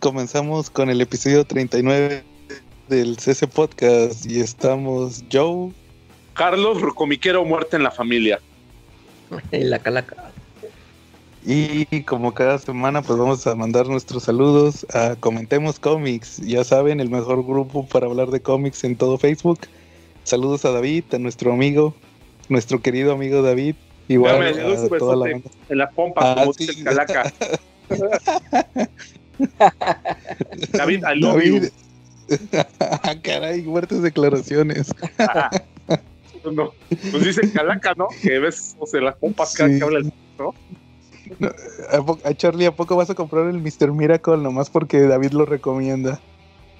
Comenzamos con el episodio 39 del CC Podcast. Y estamos Joe. Carlos, comiquero muerte en la familia. En la calaca. Y como cada semana, pues vamos a mandar nuestros saludos a Comentemos Comics. Ya saben, el mejor grupo para hablar de cómics en todo Facebook. Saludos a David, a nuestro amigo, nuestro querido amigo David. Igual a toda la banda. En la pompa, Ah, como sí. dice el calaca. David, I love. David. Ah, Caray, fuertes declaraciones. No, pues dice calaca, ¿no? Que ves, o sea, las pompas cada Sí. que habla el ¿no? ¿A, Charlie, ¿a poco vas a comprar el Mr. Miracle nomás porque David lo recomienda?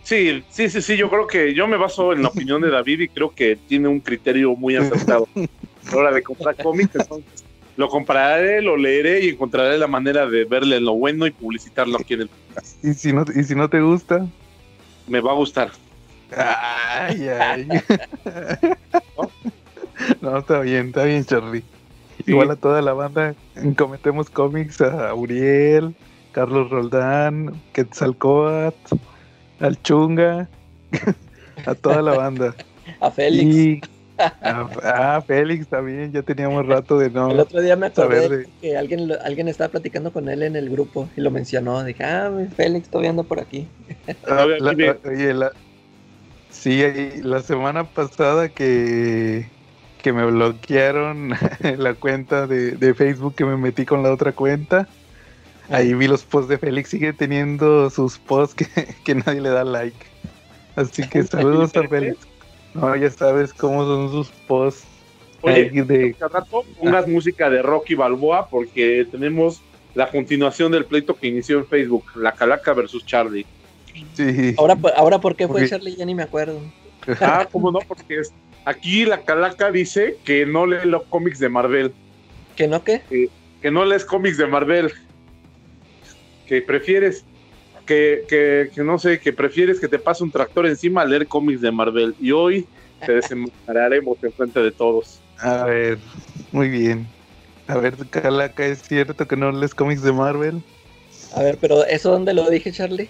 Sí, sí, sí, sí, yo creo que yo me baso en la opinión de David y creo que tiene un criterio muy acertado a la hora de comprar cómics, entonces lo compraré, lo leeré y encontraré la manera de verle lo bueno y publicitarlo aquí en el ¿Y si no, y si no te gusta? me va a gustar. Ay, ay. No, está bien, está bien, Charlie. Sí. Igual a toda la banda, Cometemos Cómics, a Uriel, Carlos Roldán, Quetzalcoatl, al Chunga, a toda la banda. A Félix. Y a, ah, Félix también, ya teníamos rato de no. El otro día me acordé saber de- que alguien, lo- alguien estaba platicando con él en el grupo y lo mencionó. Dije, ah, mi Félix, estoy viendo por aquí. Ah, la- dime. oye, la- sí, la semana pasada que, que me bloquearon la cuenta de, de Facebook que me metí con la otra cuenta, ahí vi los posts de Félix, sigue teniendo sus posts que, que nadie le da like. Así que saludos a Félix. No, ya sabes cómo son sus posts. Oye, de, rato pongas música de Rocky Balboa porque tenemos la continuación del pleito que inició en Facebook, la Calaca versus Charlie. sí, Ahora, ahora ¿por qué fue. Charlie? Ya ni me acuerdo. Ah, ¿cómo no? Porque es, aquí la Calaca dice que no lee los cómics de Marvel, ¿Que no qué? que no lees cómics de Marvel, que prefieres, que, que, que no sé, que prefieres que te pase un tractor encima a leer cómics de Marvel. Y hoy te desenmascararemos en frente de todos. a ver, muy bien. A ver, Calaca, ¿es cierto que no lees cómics de Marvel? A ver, pero ¿eso dónde lo dije, Charlie?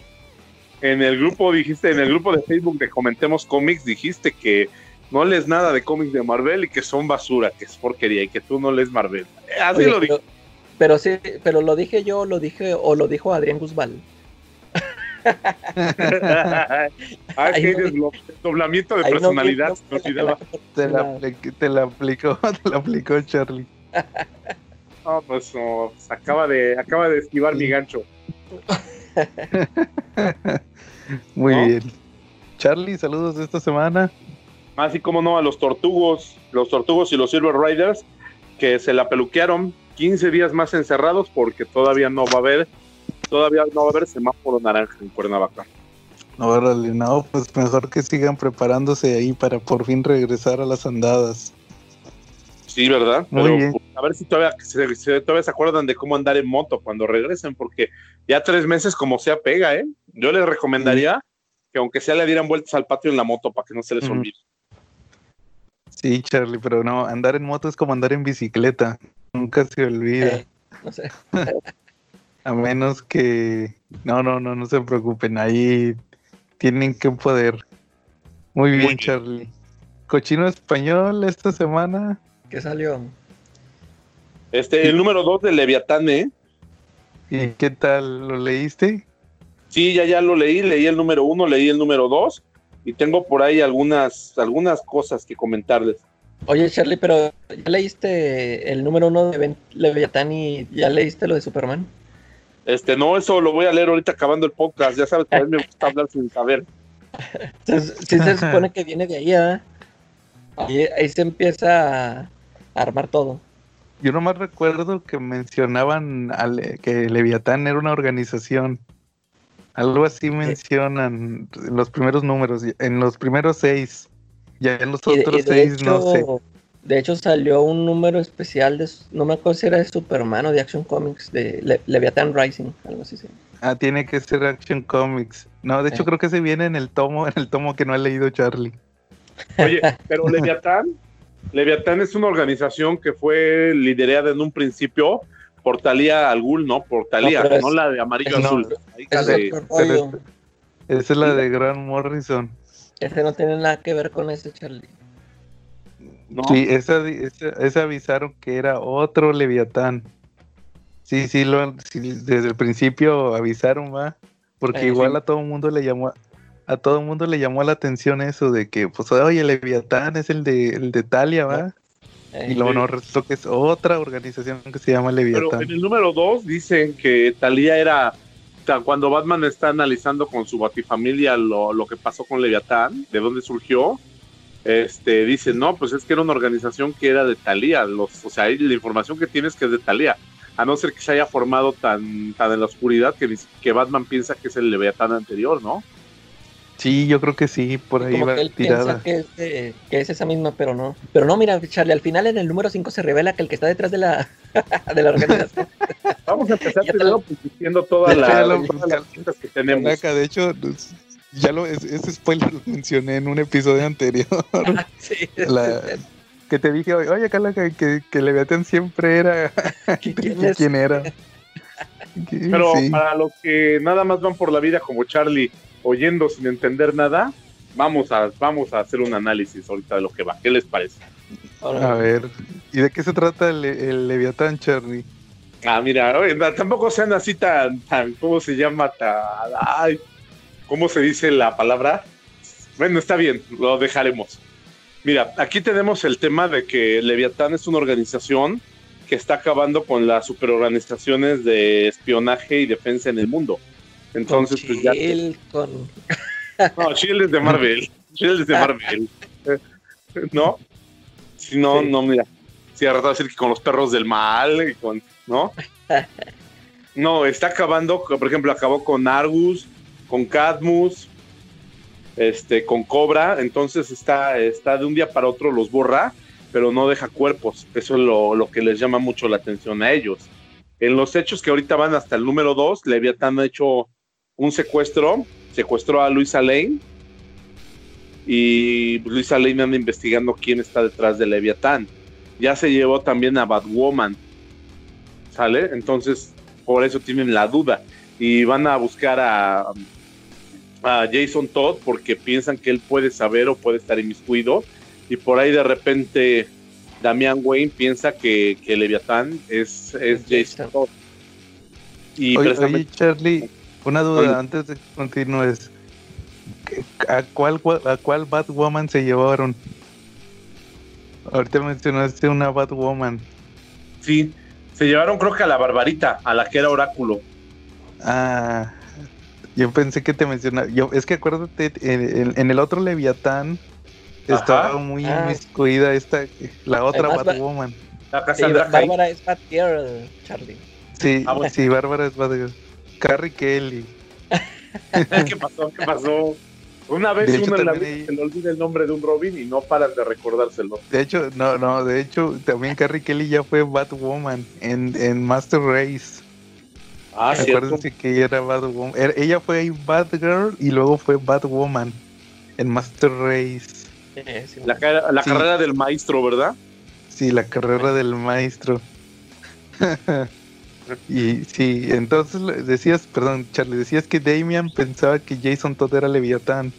En el grupo dijiste, en el grupo de Facebook de Comentemos Cómics, dijiste que no lees nada de cómics de Marvel y que son basura, que es porquería y que tú no lees Marvel. Así Oye, lo dije. pero, pero sí, pero lo dije yo, lo dije, o lo dijo Adrián Guzmán. Ah, Ahí que no eres vi- lo- doblamiento de no personalidad. no Te la, te aplicó, te la aplicó Charlie. No, pues, no, pues, acaba de, acaba de esquivar mi gancho. Muy ¿No? bien. Charlie, saludos de esta semana. Así como no a los tortugos, los tortugos y los Silver Riders, que se la peluquearon 15 días más encerrados porque todavía no va a haber, todavía no va a haber semáforo naranja en Cuernavaca. Órale, no, pues mejor que sigan preparándose ahí para por fin regresar a las andadas. Sí, ¿verdad? Muy Pero bien. pues, a ver si todavía se, se- todavía se acuerdan de cómo andar en moto cuando regresen, porque ya tres meses como sea pega, ¿eh? Yo les recomendaría que aunque sea le dieran vueltas al patio en la moto para que no se les olvide. Sí, Charlie, pero no, andar en moto es como andar en bicicleta. Nunca se olvida. Eh, no sé. A menos que... No, no, no, no se preocupen. Ahí tienen que poder. Muy bien, bien. Charlie. Cochino español esta semana. ¿Qué salió? Este, el número dos de Leviatán, ¿eh? ¿Y qué tal? ¿Lo leíste? Sí, ya, ya lo leí, leí el número uno, leí el número dos, y tengo por ahí algunas, algunas cosas que comentarles. Oye, Charlie, pero ¿ya leíste el número uno de Ben- Leviatán y ya leíste lo de Superman? Este, no, eso lo voy a leer ahorita acabando el podcast, ya sabes que a mí me gusta hablar sin saber. Entonces, sí se supone que viene de ahí, ¿ah? Ahí, ahí se empieza a armar todo. Yo nomás recuerdo que mencionaban que Leviatán era una organización. Algo así mencionan en los primeros números, en los primeros seis. Ya en los Y de, otros y de seis no sé. De hecho salió un número especial de, no me acuerdo si era de Superman o de Action Comics, de Le- Leviathan Rising, algo así. sí. Ah, tiene que ser Action Comics. No, de hecho creo que se viene en el tomo, en el tomo que no ha leído Charlie. Oye, pero Leviatán, Leviatán es una organización que fue liderada en un principio por Talía al Ghul, ¿no? Por Talía, No, la de amarillo es- azul. la hija Ese de- es otro rollo. Esa es la de Grant Morrison. Ese no tiene nada que ver con ese, Charlie. ¿No? Sí, esa, esa, esa avisaron que era otro Leviatán. Sí, sí, lo, sí, desde el principio avisaron, va. Porque Eh, igual sí. a todo el mundo le llamó, a todo el mundo le llamó la atención eso de que, pues, oye, Leviatán es el de, el de Talia, va. Eh, Y luego Sí. no resultó que es otra organización que se llama Pero Leviatán. en el número 2 dicen que Talía era. Cuando Batman está analizando con su batifamilia lo, lo que pasó con Leviatán, de dónde surgió, este, dice, no, pues es que era una organización que era de Talía. Los, o sea, la información que tienes que es de Talía. A no ser que se haya formado tan, tan en la oscuridad que, Batman piensa que es el Leviatán anterior, ¿no? Sí, yo creo que sí, por ahí como va que él tirada. piensa que es, de- que es esa misma, pero no. Pero no, mira, Charlie, al final en el número 5 se revela que el que está detrás de la, de la organización. Vamos a empezar primero lo- pues, diciendo todas Ya te las, lo- todas las pistas que tenemos. De hecho, ya lo, es- ese spoiler lo mencioné en un episodio anterior. sí, La- que te dije, oye, Calaca, que, que Leviatán siempre era. ¿Quién era? Que- Pero sí. para los que nada más van por la vida como Charlie, oyendo sin entender nada, vamos a, vamos a hacer un análisis ahorita de lo que va. ¿Qué les parece? A ver, ¿y de qué se trata el, el Leviatán, Charlie? Ah, mira, tampoco sean así tan, tan, ¿cómo se llama? Tan, ay, ¿cómo se dice la palabra? Bueno, está bien, lo dejaremos. Mira, aquí tenemos el tema de que Leviatán es una organización que está acabando con las superorganizaciones de espionaje y defensa en el mundo. Entonces, pues ya... Con... No, Shield es de Marvel. Shield es de Marvel. Eh, ¿No? Si no, Sí. no, mira. Si rato a decir que con los perros del mal y con. ¿No? No, está acabando, por ejemplo, acabó con Argus, con Cadmus, este, con Cobra. Entonces está, está de un día para otro los borra, pero no deja cuerpos. Eso es lo, lo que les llama mucho la atención a ellos. En los hechos que ahorita van hasta el número 2, Leviatán ha hecho un secuestro, secuestró a Luisa Lane y Luisa Lane anda investigando quién está detrás de Leviatán. Ya se llevó también a Batwoman, ¿sale? Entonces, por eso tienen la duda y van a buscar a, a Jason Todd porque piensan que él puede saber o puede estar inmiscuido y por ahí de repente Damian Wayne piensa que, que Leviatán es, es Jason Todd. Y Oye, precisamente- oye, Charlie, una duda Oye. antes de que continúes. ¿Qué- ¿A cuál, a cuál Batwoman se llevaron? Ahorita mencionaste una Batwoman. Sí, se llevaron creo que a la Barbarita, a la que era Oráculo. Ah, yo pensé que te mencionaba. Yo, es que acuérdate, en, en- en el otro Leviatán Ajá. estaba muy Ah. inmiscuida esta, la otra Además, Batwoman. La Sí, Cassandra Cain. Bárbara es Batgirl, Charlie. Sí, Ah, bueno. sí, Bárbara es Batgirl. Carrie Kelly. ¿Qué pasó? ¿Qué pasó? Una vez hecho, uno en la vida ahí- se le olvida el nombre de un Robin y no paran de recordárselo. De hecho, no, no, de hecho, también Carrie Kelly ya fue Batwoman en, en Master Race. Ah, cierto. Acuérdense que ella era Batwoman. Era- ella fue ahí Batgirl y luego fue Batwoman en Master Race. Eh, sí, La, ca- la Sí. carrera del maestro, ¿verdad? Sí, la carrera del maestro. y sí, entonces decías, perdón, Charlie, decías que Damian pensaba que Jason Todd era Leviatán.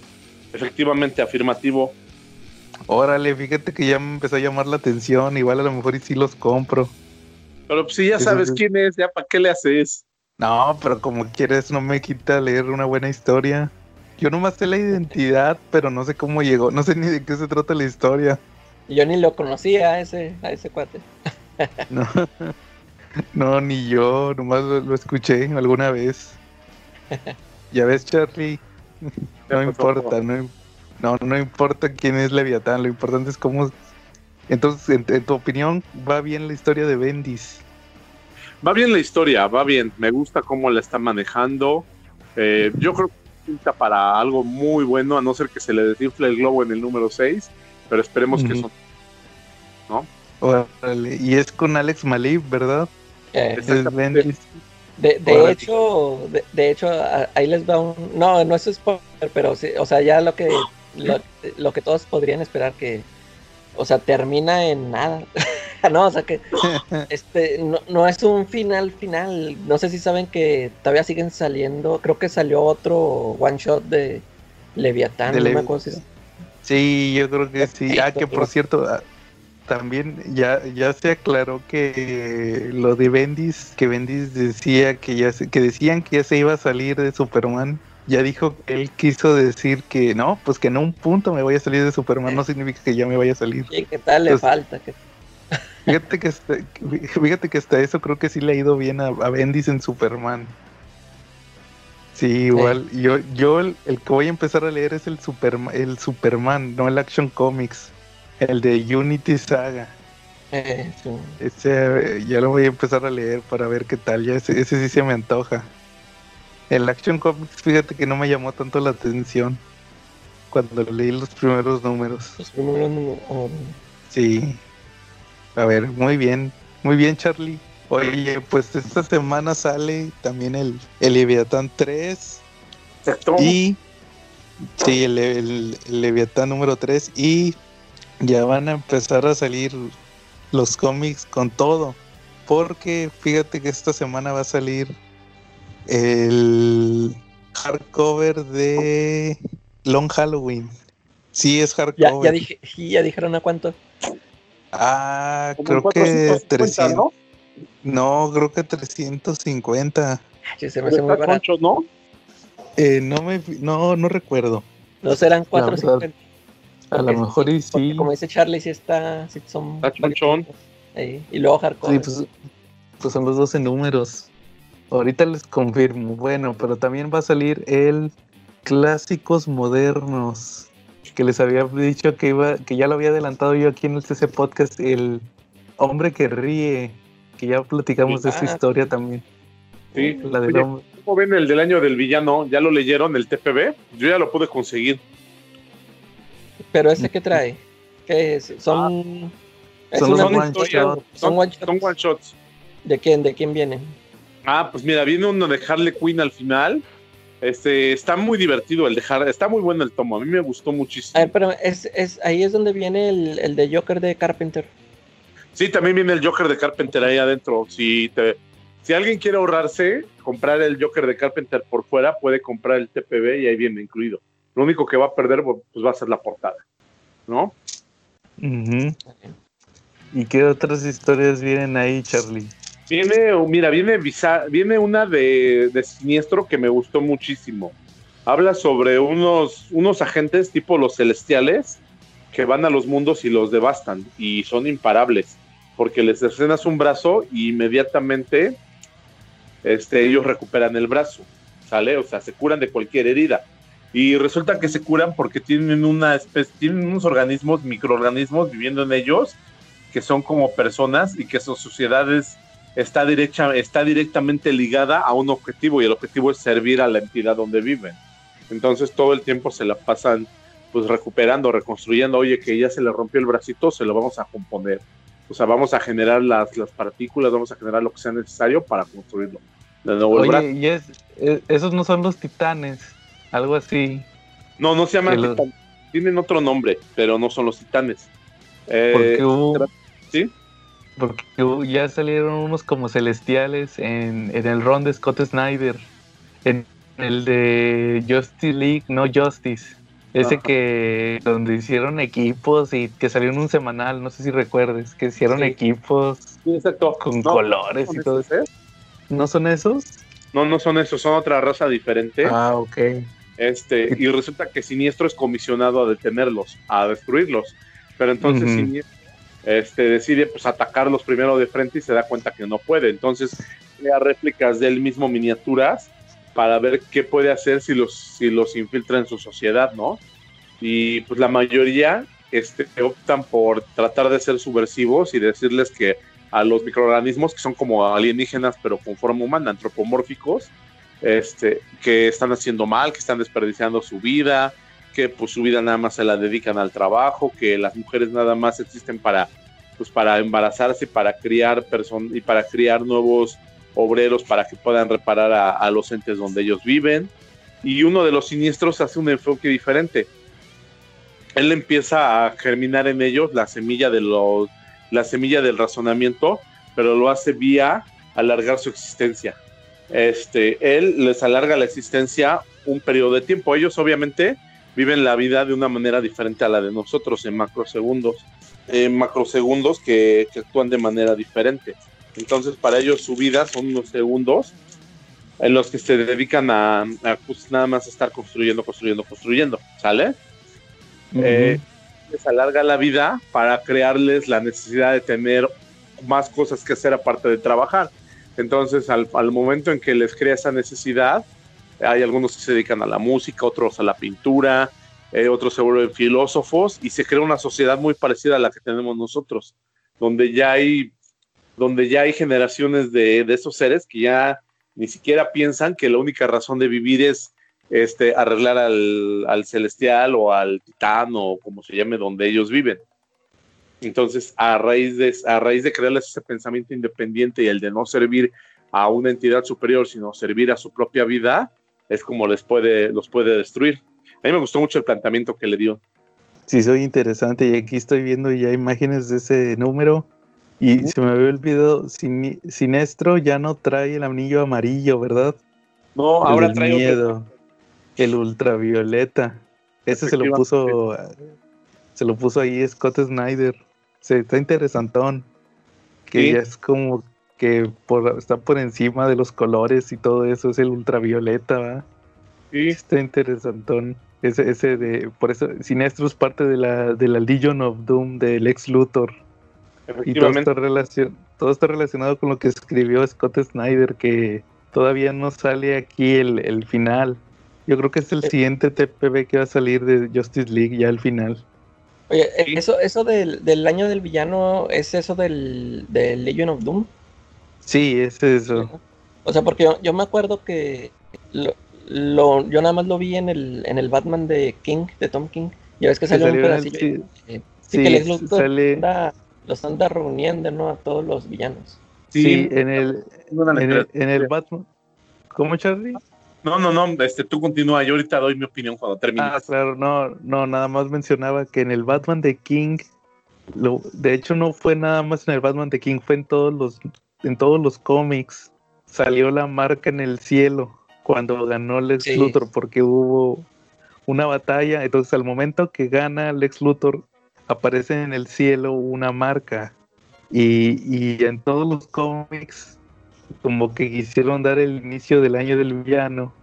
Efectivamente, afirmativo. Órale, fíjate que ya me empezó a llamar la atención. Igual a lo mejor y sí los compro. Pero pues, si ya sabes quién es, ya para qué le haces. No, pero como quieres, no me quita leer una buena historia. Yo nomás sé la identidad, pero no sé cómo llegó. No sé ni de qué se trata la historia. Yo ni lo conocía a ese, a ese cuate. No, no ni yo, nomás lo, lo escuché alguna vez. Ya ves, Charlie. No importa, no, no, no importa quién es Leviatán, lo importante es cómo. Entonces, en, en tu opinión, va bien la historia de Bendis. Va bien la historia, va bien. Me gusta cómo la está manejando. Eh, yo creo que pinta para algo muy bueno, a no ser que se le desinfle el globo en el número 6. Pero esperemos que eso Órale, Y es con Alex Malib, ¿verdad? Eh, Es Exactamente. De, de hecho, de, de hecho, ahí les va un. No, no es spoiler, pero sí, o sea, ya lo que, lo, lo que todos podrían esperar que. O sea, termina en nada. no, o sea que este no, no, es un final final. No sé si saben que todavía siguen saliendo. Creo que salió otro one shot de Leviatán. no me acuerdo si Sí, yo creo que sí. Ah, que por cierto, ah, también ya, ya se aclaró que lo de Bendis, que Bendis decía que ya se, que decían que ya se iba a salir de Superman. Ya dijo que él quiso decir que no, pues que en un punto me voy a salir de Superman, no significa que ya me vaya a salir. ¿Y qué tal le falta? Fíjate que, hasta, fíjate que hasta eso creo que sí le ha ido bien a, a Bendis en Superman. Sí, igual. Yo, yo el, que voy a empezar a leer es el, Superman, el Superman, no el Action Comics. El de Unity Saga. Eh, ese ya lo voy a empezar a leer para ver qué tal. Ya ese, ese sí se me antoja. El Action Comics, fíjate que no me llamó tanto la atención cuando leí los primeros números. Los primeros números. Oh. Sí. A ver, muy bien. Muy bien, Charlie. Oye, pues esta semana sale también el, el Leviatán 3. Y. Sí, el, el, Leviatán número 3. Y ya van a empezar a salir los cómics con todo. Porque fíjate que esta semana va a salir el hardcover de Long Halloween. Sí, es hardcover. Ya, dije, ya dijeron a cuánto. Ah, creo que 300. No, creo que 350. se me hace muy barato. ¿no? Eh, no, me, no, no recuerdo. No serán 450. A lo mejor y sí. Como dice Charlie, sí está. Sí son y luego hardcore. Sí, pues, pues, son los 12 números. Ahorita les confirmo. Bueno, pero también va a salir el Clásicos Modernos. Que les había dicho que iba, que ya lo había adelantado yo aquí en el CC Podcast, el hombre que ríe que ya platicamos de esa ah. historia también. Sí, la de ¿Cómo ven el del año del villano? ¿Ya lo leyeron, el TPB? Yo ya lo pude conseguir. ¿Pero ese qué trae? ¿Qué es? Son... Ah, son, one shot. son, one shots. son one shots. ¿De quién? ¿De quién vienen? Ah, pues mira, viene uno de Harley Quinn al final. Este, está muy divertido el de Harley, está muy bueno el tomo, a mí me gustó muchísimo. A ver, pero es, es, ahí es donde viene el, el de Joker de Carpenter. Sí, también viene el Joker de Carpenter ahí adentro. Si, te, si alguien quiere ahorrarse, comprar el Joker de Carpenter por fuera, puede comprar el TPB y ahí viene incluido. Lo único que va a perder pues, va a ser la portada, ¿no? ¿Y qué otras historias vienen ahí, Charlie? Viene, mira, viene, viene una de, de Siniestro que me gustó muchísimo. Habla sobre unos, unos agentes tipo los celestiales que van a los mundos y los devastan y son imparables porque les escenas un brazo y inmediatamente este, ellos recuperan el brazo, ¿sale? O sea, se curan de cualquier herida. Y resulta que se curan porque tienen una especie, tienen unos organismos, microorganismos viviendo en ellos, que son como personas y que su sociedad está, derecha, está directamente ligada a un objetivo y el objetivo es servir a la entidad donde viven. Entonces todo el tiempo se la pasan pues recuperando, reconstruyendo, oye que ya se le rompió el bracito, se lo vamos a componer o sea, vamos a generar las, las partículas, vamos a generar lo que sea necesario para construirlo. De nuevo, Oye, y es, esos no son los titanes, algo así. No, no se llaman titanes. Tienen otro nombre, pero no son los titanes. Eh, porque hubo, ¿Sí? Porque ya salieron unos como celestiales en, en el ron de Scott Snyder. En el de Justice League, no Justice. Ese que donde hicieron equipos y que salió en un semanal, no sé si recuerdes, que hicieron equipos con colores y todo eso. ¿No son esos? No, no son esos, son otra raza diferente. Ah, ok. Este, y resulta que Siniestro es comisionado a detenerlos, a destruirlos. Pero entonces Siniestro este, decide pues atacarlos primero de frente y se da cuenta que no puede. Entonces crea réplicas de él mismo miniaturas para ver qué puede hacer si los, si los infiltra en su sociedad, ¿no? Y pues la mayoría este, optan por tratar de ser subversivos y decirles que a los microorganismos que son como alienígenas pero con forma humana, antropomórficos, este, que están haciendo mal, que están desperdiciando su vida, que pues su vida nada más se la dedican al trabajo, que las mujeres nada más existen para pues para embarazarse, para criar person y para criar nuevos obreros para que puedan reparar a, los entes donde ellos viven. Y uno de los siniestros hace un enfoque diferente. Él empieza a germinar en ellos la semilla de los la semilla del razonamiento, pero lo hace vía alargar su existencia. Este, él les alarga la existencia un periodo de tiempo. Ellos obviamente viven la vida de una manera diferente a la de nosotros en macrosegundos, en macrosegundos que, que actúan de manera diferente. Entonces para ellos su vida son unos segundos en los que se dedican a, pues, nada más estar construyendo, construyendo, construyendo, ¿sale? Eh, les alarga la vida para crearles la necesidad de tener más cosas que hacer aparte de trabajar. Entonces, al, momento en que les crea esa necesidad, hay algunos que se dedican a la música, otros a la pintura, eh, otros se vuelven filósofos y se crea una sociedad muy parecida a la que tenemos nosotros, donde ya hay, donde ya hay generaciones de, de esos seres que ya ni siquiera piensan que la única razón de vivir es este, arreglar al, celestial o al titán o como se llame donde ellos viven. Entonces, a raíz, de, a raíz de crearles ese pensamiento independiente y el de no servir a una entidad superior, sino servir a su propia vida, es como les puede, los puede destruir. A mí me gustó mucho el planteamiento que le dio. Sí, soy interesante y aquí estoy viendo ya imágenes de ese número y se me había olvidado, sin, Sinestro ya no trae el anillo amarillo, ¿verdad? No, ahora trae miedo. El ultravioleta. Ese se lo puso se lo puso ahí Scott Snyder. Se está interesantón. Que ya es como que está por encima de los colores y todo eso, es el ultravioleta, ¿verdad? Sí. Está interesantón. Ese, ese de, por eso, Sinestro es parte de la, de la Legion of Doom del ex Luthor. Y todo está, todo está relacionado con lo que escribió Scott Snyder, que todavía no sale aquí el, final. Yo creo que es el eh. siguiente TPB que va a salir de Justice League ya al final. Oye, eh, eso, eso del, año del villano, ¿es eso del, del Legion of Doom? Sí, es eso. O sea, porque yo, me acuerdo que lo, yo nada más lo vi en el, en el Batman de King, de Tom King. Ya ves que salió, un pedacito. Sí, sí, que sale los anda reuniendo, ¿no? A todos los villanos. Sí, en, el, en, el, Batman. ¿Cómo, Charlie? No, no, no, este, tú continúa, yo ahorita doy mi opinión cuando termine. Ah, claro, no, no, nada más mencionaba que en el Batman de King, lo, de hecho no fue nada más en el Batman de King, fue en todos los, en todos los cómics, salió la marca en el cielo cuando ganó Lex Luthor, porque hubo una batalla, entonces al momento que gana Lex Luthor, aparece en el cielo una marca. Y, en todos los cómics, como que quisieron dar el inicio del año del villano.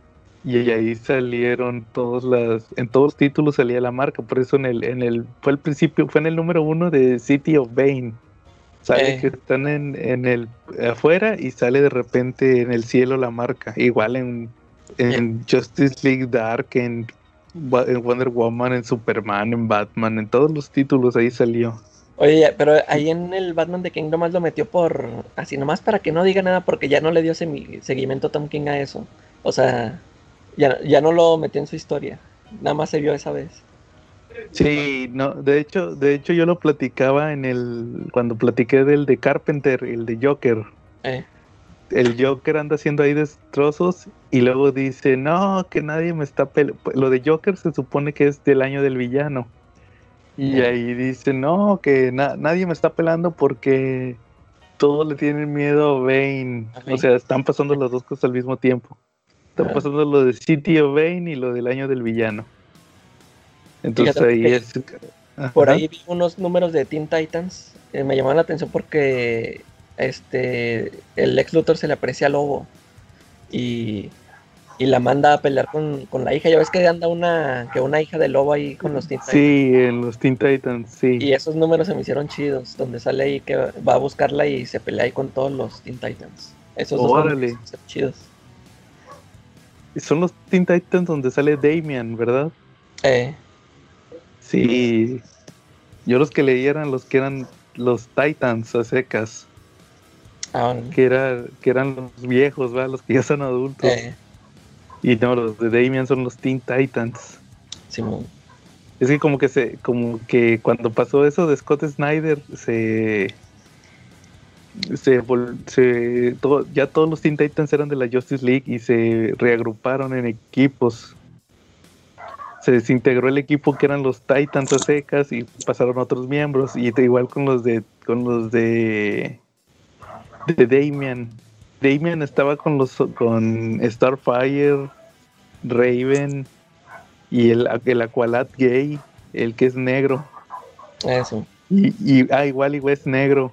Y ahí salieron todos las, en todos los títulos salía la marca, por eso en el, en el, fue el principio, fue en el número uno de City of Bane. Sale eh. que están en, en el afuera y sale de repente en el cielo la marca. Igual en, en Justice League Dark, en en Wonder Woman, en Superman, en Batman, en todos los títulos ahí salió. Oye, pero ahí en el Batman de King nomás lo metió por. Así nomás para que no diga nada, porque ya no le dio seguimiento Tom King a eso. O sea, ya, ya no lo metió en su historia. Nada más se vio esa vez. Sí, no, de hecho, de hecho yo lo platicaba en el. Cuando platiqué del de Carpenter, el de Joker. Eh el Joker anda haciendo ahí destrozos y luego dice, no, que nadie me está pelando. Lo de Joker se supone que es del año del villano. Y ahí dice, no, que nadie me está pelando porque todos le tienen miedo a Bane. O sea, están pasando las dos cosas al mismo tiempo. Están pasando lo de City of Bane y lo del año del villano. Entonces ahí es... Por ahí vi unos números de Teen Titans. Eh, me llamaron la atención porque este, el ex Luthor se le aprecia a Lobo y, la manda a pelear con, la hija. Ya ves que anda una, que una hija de Lobo ahí con los Teen Titans. Sí, en los Teen Titans, sí. Y esos números se me hicieron chidos, donde sale ahí que va a buscarla y se pelea ahí con todos los Teen Titans. Esos dos son chidos. Son los Teen Titans donde sale Damian, ¿verdad? Eh. Sí. Yo los que leí eran los que eran los Titans a secas. Ah, que, era, que eran los viejos, ¿va? los que ya son adultos. Eh. Y no, los de Damian son los Teen Titans. Es que como que se, como que cuando pasó eso de Scott Snyder, se se, se ya todos los Teen Titans eran de la Justice League y se reagruparon en equipos. Se desintegró el equipo que eran los Titans a secas y pasaron otros miembros y igual con los de con los de de Damian. Damian estaba con los con Starfire, Raven y el, el Aqualad gay, el que es negro. Eso. Y, y ah, igual igual es negro.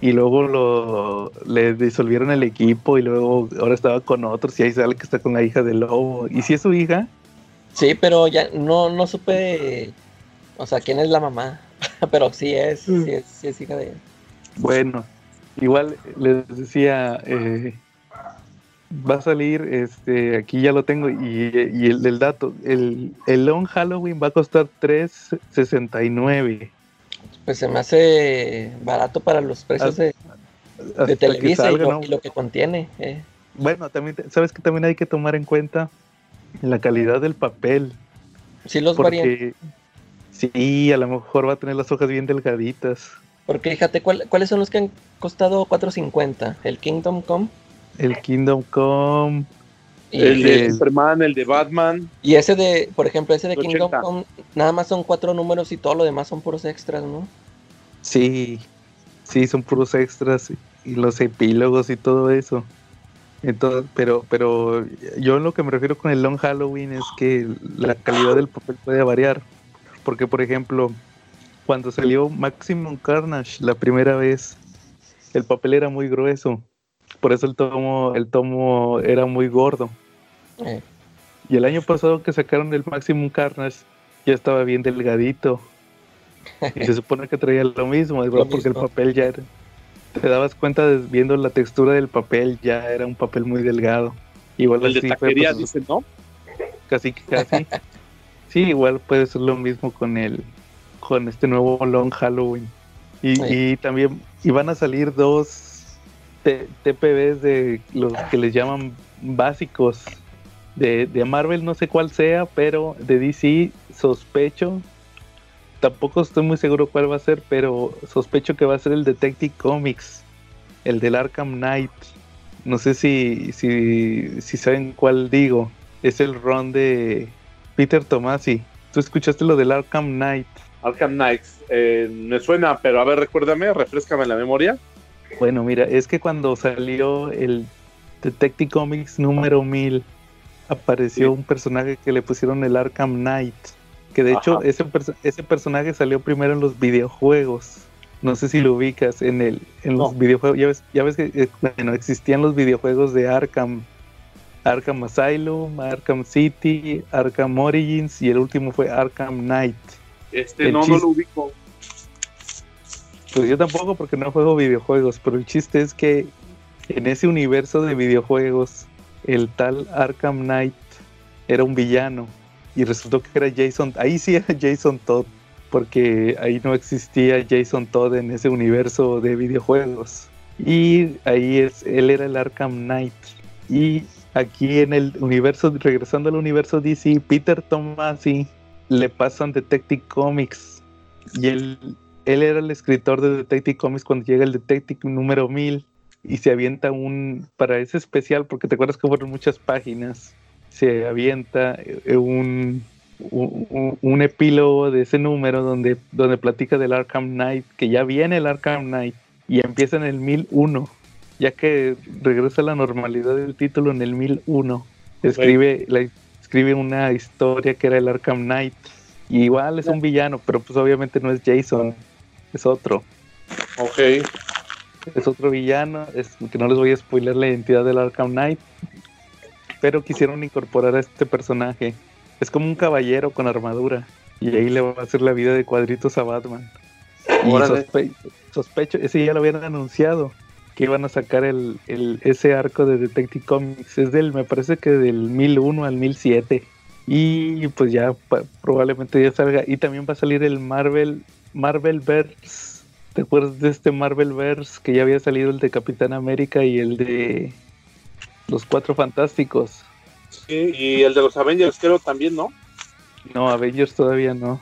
Y luego lo le disolvieron el equipo y luego ahora estaba con otros y ahí sale que está con la hija del lobo. ¿Y si es su hija? Sí, pero ya no, no supe, o sea, quién es la mamá. pero sí es, sí es, sí es hija de él. Bueno, igual les decía, eh, va a salir, este, aquí ya lo tengo, y, y el, el dato, el, el Long Halloween va a costar 3.69. Pues se me hace barato para los precios de, Hasta de Televisa y, lo, ¿no? y lo que contiene. eh. Bueno, también, sabes que también hay que tomar en cuenta la calidad del papel, Sí los varían. porque sí, a lo mejor va a tener las hojas bien delgaditas. Porque fíjate, ¿cuál- ¿cuáles son los que han costado 4.50? El Kingdom Come El Kingdom Come, y, el de el- Superman, el de Batman. y ese de, por ejemplo, ese de 80. Kingdom Come, nada más son cuatro números y todo lo demás son puros extras, ¿no? Sí, sí, son puros extras y- y los epílogos y todo eso. Entonces, pero, pero yo lo que me refiero con el Long Halloween es que la calidad del papel puede variar. Porque, por ejemplo, cuando salió Maximum Carnage la primera vez, el papel era muy grueso. Por eso el tomo, el tomo era muy gordo. Eh, Y el año pasado que sacaron el Maximum Carnage, ya estaba bien delgadito. Y se supone que traía lo mismo, ¿verdad? Lo porque el papel ya era. Te dabas cuenta de- viendo la textura del papel, ya era un papel muy delgado. Igual El de fue, pues, ¿no? casi que casi. sí, igual puede ser lo mismo con el con este nuevo Long Halloween. Y, Sí. y también y van a salir dos T- TPBs de los que les llaman básicos de, de Marvel, no sé cuál sea, pero de DC sospecho. Tampoco estoy muy seguro cuál va a ser, pero sospecho que va a ser el Detective Comics, el del Arkham Knight. No sé si, si, si saben cuál digo. Es el ron de Peter Tomasi. ¿Tú escuchaste lo del Arkham Knight? Arkham Knights. Eh, me suena, pero a ver, recuérdame, refrescame la memoria. Bueno, mira, es que cuando salió el Detective Comics número 1000, apareció Sí. un personaje que le pusieron el Arkham Knight. Que de hecho, ese, ese personaje salió primero en los videojuegos. No sé si lo ubicas en el en los No. videojuegos. Ya ves, ya ves que eh, bueno, existían los videojuegos de Arkham. Arkham Asylum, Arkham City, Arkham Origins y el último fue Arkham Knight. Este, El no, no lo ubico. Pues yo tampoco porque no juego videojuegos, pero el chiste es que en ese universo de videojuegos, el tal Arkham Knight era un villano y resultó que era Jason, ahí sí era Jason Todd, porque ahí no existía Jason Todd en ese universo de videojuegos. Y ahí es, él era el Arkham Knight. Y aquí en el universo, regresando al universo DC, Peter Tomasi le pasan Detective Comics y él él era el escritor de Detective Comics cuando llega el Detective número 1000 y se avienta un, para ese especial, porque te acuerdas que fueron muchas páginas, se avienta eh, un, un, un epílogo de ese número donde, donde platica del Arkham Knight, que ya viene el Arkham Knight y empieza en el 1001, ya que regresa a la normalidad del título en el 1001. Escribe, la, escribe una historia que era el Arkham Knight. Y igual es un villano, pero pues obviamente no es Jason, es otro. Ok. Es otro villano, es que no les voy a spoiler la identidad del Arkham Knight, pero quisieron incorporar a este personaje. Es como un caballero con armadura y ahí le va a hacer la vida de cuadritos a Batman. Y Órale. sospe- sospecho, ese ya lo habían anunciado, que iban a sacar el, el- ese arco de Detective Comics. Es del, me parece que del 1001 al 1007. Y pues ya probablemente ya salga. Y también va a salir el Marvel, Marvel Verse. ¿Te acuerdas de este Marvel Verse que ya había salido el de Capitán América y el de los Cuatro Fantásticos? Sí, y el de los Avengers creo también, ¿no? No, Avengers todavía no.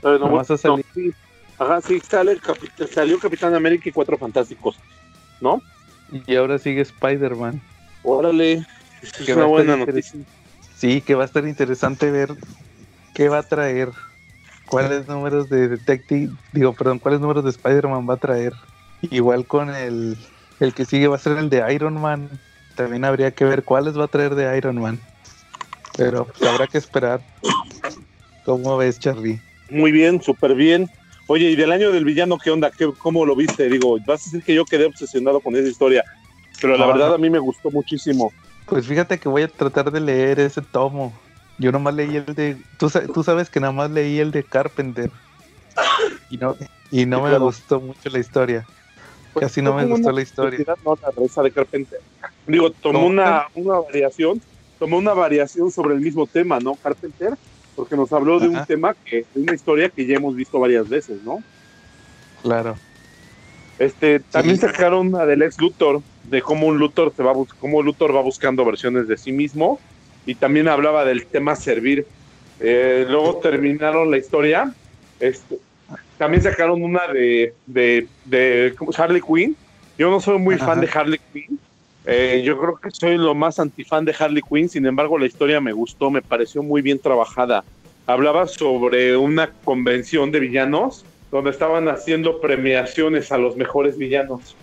Pero no, no, salido- sí. Ajá, sí, sale capi- salió Capitán América y Cuatro Fantásticos, ¿no? Y ahora sigue Spider-Man. Órale, es una a buena noticia. Sí, que va a estar interesante ver ¿qué va a traer? ¿Cuáles números de Detective, digo, perdón, cuáles números de Spider-Man va a traer? Igual con el, el que sigue va a ser el de Iron Man. También habría que ver cuáles va a traer de Iron Man. Pero pues, habrá que esperar. ¿Cómo ves, Charlie? Muy bien, súper bien. Oye, ¿y del año del villano qué onda? ¿Qué, ¿Cómo lo viste? Digo, vas a decir que yo quedé obsesionado con esa historia, pero la Ah. verdad a mí me gustó muchísimo. Pues fíjate que voy a tratar de leer ese tomo. Yo nomás leí el de. Tú, tú sabes que nada más leí el de Carpenter. Y no, y no Sí, me claro. gustó mucho la historia. Casi no me gustó la historia. ¿no? La reza de Carpenter. Digo, tomó una, una variación, tomó una variación sobre el mismo tema, ¿no? Carpenter, porque nos habló de un tema que, de una historia que ya hemos visto varias veces, ¿no? Claro. Este, también Sí. sacaron una del ex Luthor, de cómo un Luthor se va cómo Luthor va buscando versiones de sí mismo, y también hablaba del tema servir. Eh, luego terminaron la historia. Este, también sacaron una de, de, de. Harley Quinn. Yo no soy muy fan de Harley Quinn. Eh, yo creo que soy lo más antifan de Harley Quinn. Sin embargo, la historia me gustó, me pareció muy bien trabajada. Hablaba sobre una convención de villanos donde estaban haciendo premiaciones a los mejores villanos.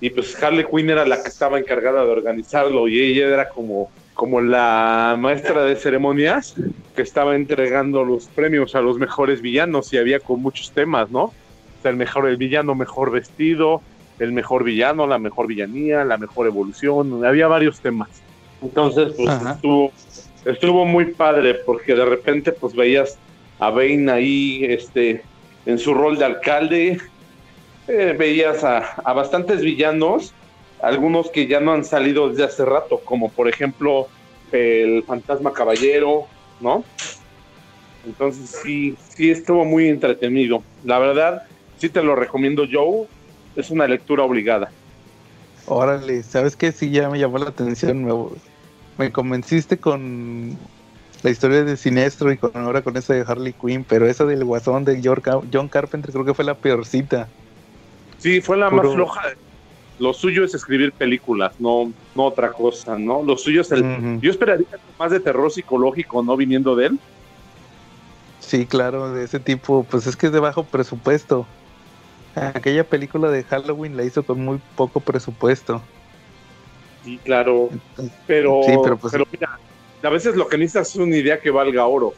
Y pues Harley Quinn era la que estaba encargada de organizarlo y ella era como, como la maestra de ceremonias que estaba entregando los premios a los mejores villanos y había con muchos temas, ¿no? O sea, el mejor, el villano mejor vestido, el mejor villano, la mejor villanía, la mejor evolución, había varios temas. Entonces, pues Ajá. estuvo, estuvo muy padre porque de repente pues veías a Bane ahí, este, en su rol de alcalde, eh, veías a, a bastantes villanos, algunos que ya no han salido desde hace rato, como por ejemplo el fantasma caballero, ¿no? Entonces sí, sí estuvo muy entretenido. La verdad, sí te lo recomiendo, Joe. Es una lectura obligada. Órale, ¿sabes qué? Sí, ya me llamó la atención. Me, me convenciste con la historia de Sinestro y con ahora con esa de Harley Quinn, pero esa del guasón de John Carpenter creo que fue la peorcita. Sí, fue la Puro- más floja. Lo suyo es escribir películas, no, no otra cosa, ¿no? Lo suyo es el... Yo esperaría más de terror psicológico, ¿no? Viniendo de él. Sí, claro, de ese tipo, pues es que es de bajo presupuesto. Aquella película de Halloween la hizo con muy poco presupuesto. Sí, claro. Pero, Sí, pero pues- pero mira, a veces lo que necesitas es una idea que valga oro.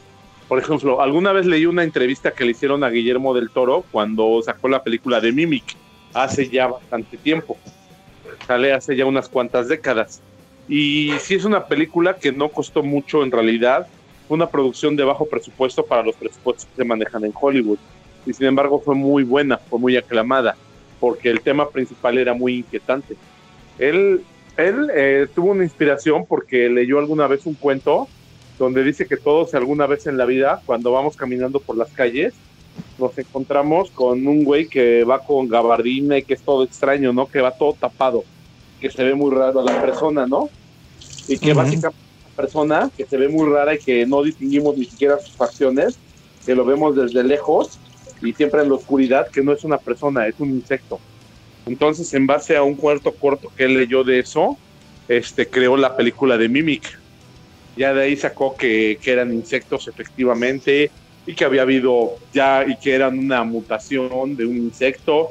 Por ejemplo, alguna vez leí una entrevista que le hicieron a Guillermo del Toro cuando sacó la película de Mimic, hace ya bastante tiempo. Sale hace ya unas cuantas décadas. Y sí es una película que no costó mucho en realidad. Fue una producción de bajo presupuesto para los presupuestos que se manejan en Hollywood. Y sin embargo fue muy buena, fue muy aclamada, porque el tema principal era muy inquietante. Él él eh, tuvo una inspiración porque leyó alguna vez un cuento donde dice que todos alguna vez en la vida, cuando vamos caminando por las calles, nos encontramos con un güey que va con gabardina y que es todo extraño, ¿no? Que va todo tapado, que se ve muy raro a la persona, ¿no? Y que Ujú. básicamente es una persona que se ve muy rara y que no distinguimos ni siquiera sus facciones, que lo vemos desde lejos y siempre en la oscuridad, que no es una persona, es un insecto. Entonces, en base a un cuarto corto que él leyó de eso, este, creó la película de Mimic. Ya de ahí sacó que, que eran insectos efectivamente y que había habido ya y que eran una mutación de un insecto.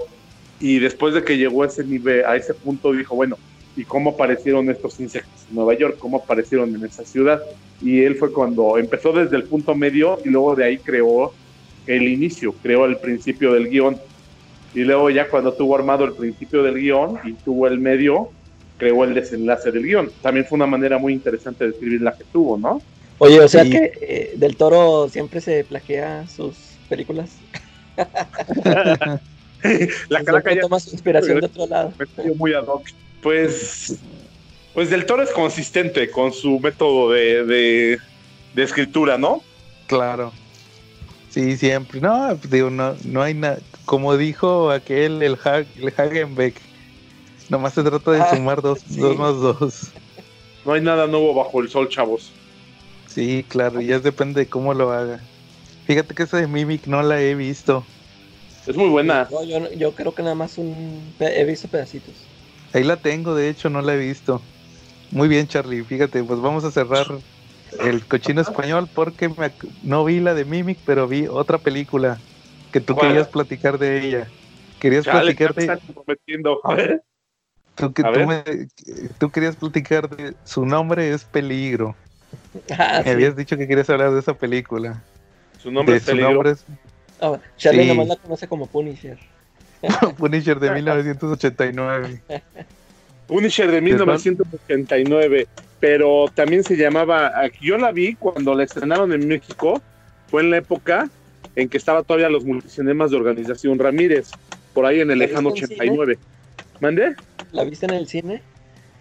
Y después de que llegó a ese nivel, a ese punto, dijo, bueno, ¿y cómo aparecieron estos insectos en Nueva York? ¿Cómo aparecieron en esa ciudad? Y él fue cuando empezó desde el punto medio y luego de ahí creó el inicio, creó el principio del guion. Y luego ya cuando tuvo armado el principio del guion y tuvo el medio, creó el desenlace del guion. También fue una manera muy interesante de escribir la que tuvo, ¿no? Oye, o sea Sí. que eh, Del Toro siempre se plaquea sus películas. la calaca ya toma su inspiración de otro lado. muy ad hoc. Pues, pues Del Toro es consistente con su método de, de, de escritura, ¿no? Claro. Sí, siempre. No, digo, no, no hay nada. Como dijo aquel, el, Hag, el Hagenbeck, nomás se trata de Ah, sumar dos, sí. dos más dos. No hay nada nuevo bajo el sol, chavos. Sí, claro, ya depende de cómo lo haga. Fíjate que esa de Mimic no la he visto. Es muy buena. No, yo, no- yo creo que nada más un he visto pedacitos. Ahí la tengo, de hecho, no la he visto. Muy bien, Charlie. Fíjate, pues vamos a cerrar el cochino español porque me no vi la de Mimic, pero vi otra película que tú ¿Cuál? querías platicar de ella. Querías Chale, platicar de. A ver. tú, que a tú, ver. me- tú querías platicar de su nombre es Peligro. Ah, Me sí. habías dicho que querías hablar de esa película. Su nombre de es su Peligro. nombre es Ah, Charlie Sí. nomás la conoce como Punisher. Punisher de 1989. Punisher de 1989, pero también se llamaba, yo la vi cuando la estrenaron en México, fue en la época en que estaba todavía los multicinemas de Organización Ramírez, por ahí en el ¿La lejano viste en 89. ¿Mandé? ¿La viste en el cine?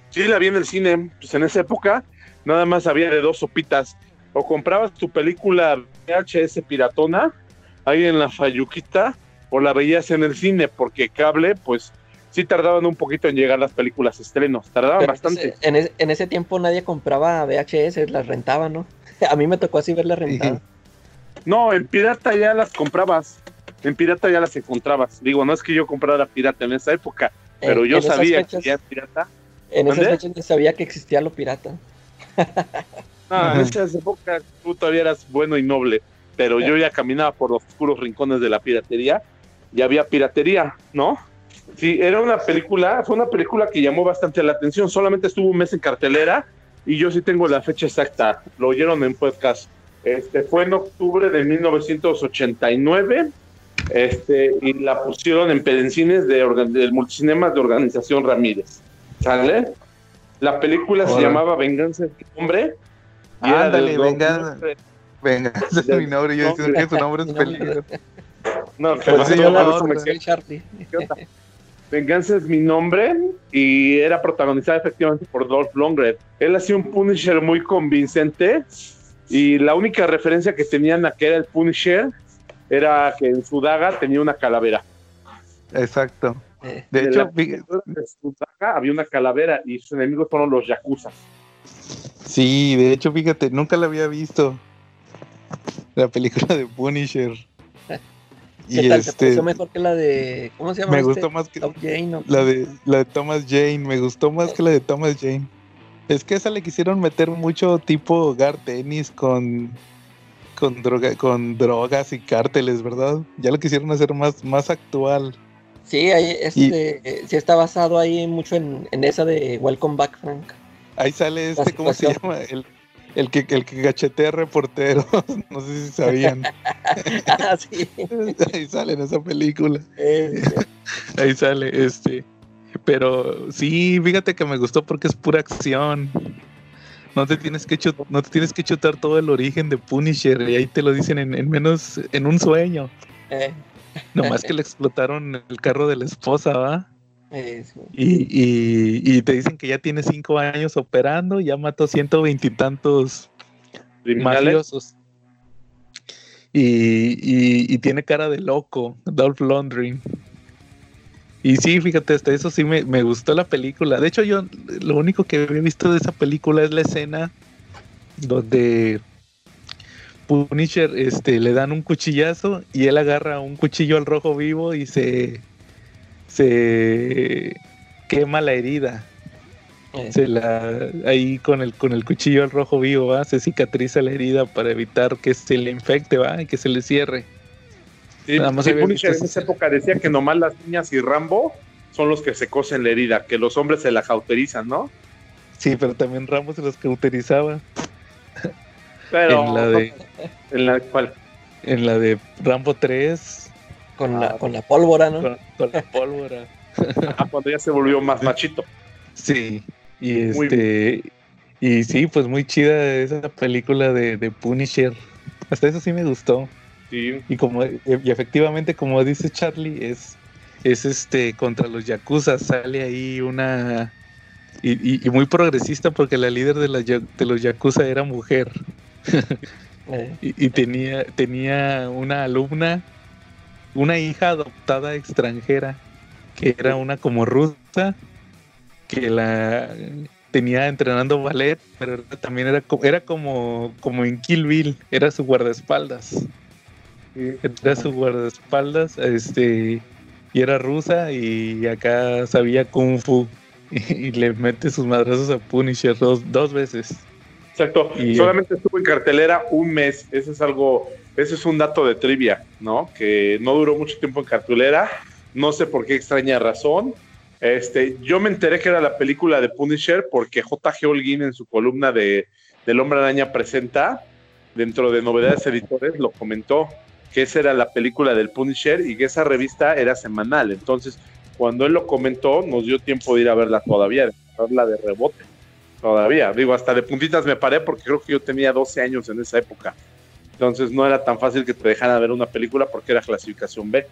Sí, la vi en el cine, pues en esa época nada más había de dos sopitas, o comprabas tu película VHS piratona, ahí en la Fayuquita, o la veías en el cine, porque cable, pues sí tardaban un poquito en llegar las películas estrenos, tardaban Pero bastante. ese- en, ese, en ese tiempo nadie compraba VHS, las rentaba, ¿no? A mí me tocó así verlas rentadas. No, en pirata ya las comprabas. En pirata ya las encontrabas. Digo, no es que yo comprara pirata en esa época, pero En- yo en esas sabía fechas- que ya pirata. En esas fechas ya sabía que existía lo pirata. Ah, en esas épocas tú todavía eras bueno y noble, pero yo ya caminaba por los oscuros rincones de la piratería y había piratería, ¿no? Sí, era una película, fue una película que llamó bastante la atención. Solamente estuvo un mes en cartelera y yo sí tengo la fecha exacta. Lo oyeron en podcast. Este fue en octubre de 1989. Este, y la pusieron en pedencines de del multicinemas de Organización Ramírez. ¿Sale? La película se llamaba Venganza de Hombre. Ándale, del venga. 2003. Venga, ese es mi nombre. Yo diciendo que su nombre es. Peligro. No, Pues pero sí, no, yo la- Venganza es mi nombre y era protagonizada efectivamente por Dolph Lundgren. Él hacía un Punisher muy convincente y la única referencia que tenían a que era el Punisher era que en su daga tenía una calavera. Exacto. Eh, De En hecho, en su daga había una calavera y sus enemigos fueron los Yakuza. sí, de hecho, fíjate, nunca la había visto. La película de Punisher. ¿Qué Y tal? ¿Te este, pareció mejor que la de. ¿Cómo se llama? me este? gustó más que la de la de Thomas Jane, me gustó más que la de Thomas Jane. Es que esa le quisieron meter mucho tipo Gar Tennis con con droga, con drogas y cárteles, ¿verdad? Ya lo quisieron hacer más más actual. Sí, ahí, este, eh, sí está basado ahí mucho en, en esa de Welcome Back, Frank. Ahí sale este, ¿cómo se llama? El, el que el que gachetea reporteros, no sé si sabían. ah, sí. Ahí sale en esa película. Eh, Ahí sale, este. Pero sí, fíjate que me gustó porque es pura acción. No te tienes que chut- no te tienes que chutar todo el origen de Punisher y ahí te lo dicen en, en menos en un sueño. eh, Nomás que le explotaron el carro de la esposa, ¿va? Y, y, y te dicen que ya tiene cinco años operando, ya mató ciento veintitantos mafiosos. Y, y, y tiene cara de loco, Dolph Lundgren. Y sí, fíjate, hasta eso sí me, me gustó la película. De hecho, yo lo único que había visto de esa película es la escena donde Punisher este, le dan un cuchillazo y él agarra un cuchillo al rojo vivo y se, se quema la herida. Eh, Se la, ahí con el, con el cuchillo al rojo vivo, ¿va? se cicatriza la herida para evitar que se le infecte ¿va? y que se le cierre. Sí, Nada más en esa época decía que nomás las niñas y Rambo son los que se cosen la herida, que los hombres se la cauterizan, ¿no? Sí, pero también Ramos se los cauterizaba Pero en la de en la cual en la de Rambo 3 con, Ah, la, con la pólvora, ¿no? con, con la pólvora. ah, cuando ya se volvió más machito. Sí, y este y sí, pues muy chida esa película de, de Punisher. Hasta eso sí me gustó. Sí. Y como y efectivamente como dice Charlie es es este contra los yakuza sale ahí una y, y- y muy progresista porque la líder de, la de los yakuza era mujer Eh, y, y tenía tenía una alumna una hija adoptada extranjera que era una como rusa que la tenía entrenando ballet pero también era era como como en Kill Bill era su guardaespaldas era su guardaespaldas, este, y era rusa y acá sabía kung fu y, le mete sus madrazos a Punisher dos, dos veces. Exacto. Y- Solamente estuvo en cartelera un mes. Ese es algo, ese es un dato de trivia, ¿no? Que no duró mucho tiempo en cartelera. No sé por qué extraña razón. Este, yo me enteré que era la película de Punisher porque J.G. Holguín en su columna de del Hombre Araña presenta dentro de Novedades Editores lo comentó que esa era la película del Punisher y que esa revista era semanal. Entonces, cuando él lo comentó, nos dio tiempo de ir a verla todavía, de verla de rebote. Todavía, digo, hasta de puntitas me paré porque creo que yo tenía 12 años en esa época. Entonces no era tan fácil que te dejaran ver una película porque era clasificación B.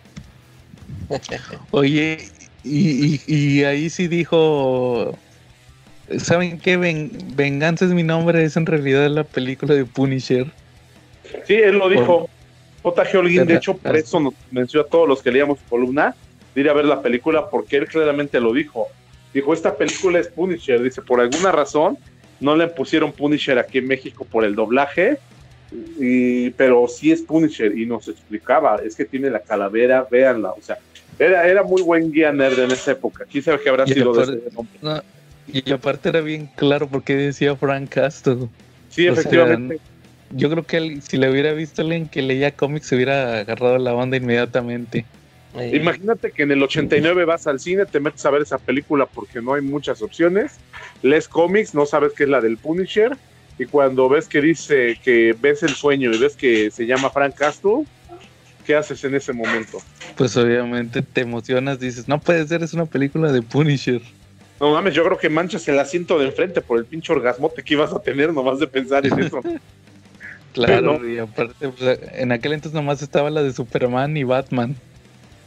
Oye, y, y- y ahí sí dijo. ¿Saben qué? Ven- Venganza es mi nombre, es en realidad la película de Punisher. Sí, él lo dijo. J.G. Holguín, de hecho, por eso nos mencionó a todos los que leíamos su columna de ir a ver la película, porque él claramente lo dijo. Dijo, esta película es Punisher. Dice, por alguna razón no le pusieron Punisher aquí en México por el doblaje, y, pero sí es Punisher. Y nos explicaba, es que tiene la calavera, véanla. O sea, era, era muy buen guía nerd en esa época. Quién sabe qué habrá Y sido de aparte- ese nombre. No, y aparte era bien claro porque decía Frank Castle. Sí, o sea, efectivamente. Yo creo que él- si le hubiera visto alguien que leía cómics, se hubiera agarrado la onda inmediatamente. Eh, Imagínate que en el 89 vas al cine, te metes a ver esa película porque no hay muchas opciones, lees cómics, no sabes qué es la del Punisher, y cuando ves que dice que ves el sueño y ves que se llama Frank Castle, ¿qué haces en ese momento? Pues obviamente te emocionas, dices, no puede ser, es una película de Punisher. No mames, yo creo que manchas el asiento de enfrente por el pinche orgasmote que ibas a tener nomás de pensar en eso. Claro, Pero- y aparte, pues, en aquel entonces nomás estaba la de Superman y Batman.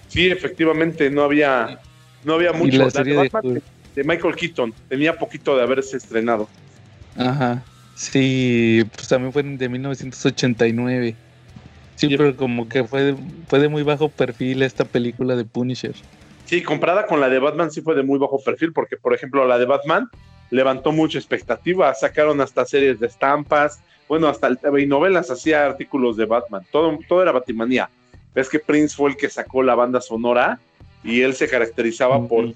Sí, efectivamente, no había, no había mucho. la La de Batman de Michael Keaton tenía poquito de haberse estrenado. Ajá. Sí, pues también fue de 1989. Sí, pero como que fue de, fue de muy bajo perfil esta película de Punisher. Sí, comparada con la de Batman sí fue de muy bajo perfil, porque por ejemplo la de Batman levantó mucha expectativa, sacaron hasta series de estampas, bueno, hasta el TV y novelas hacía artículos de Batman, todo, todo era Batimanía. Ves que Prince fue el que sacó la banda sonora y él se caracterizaba por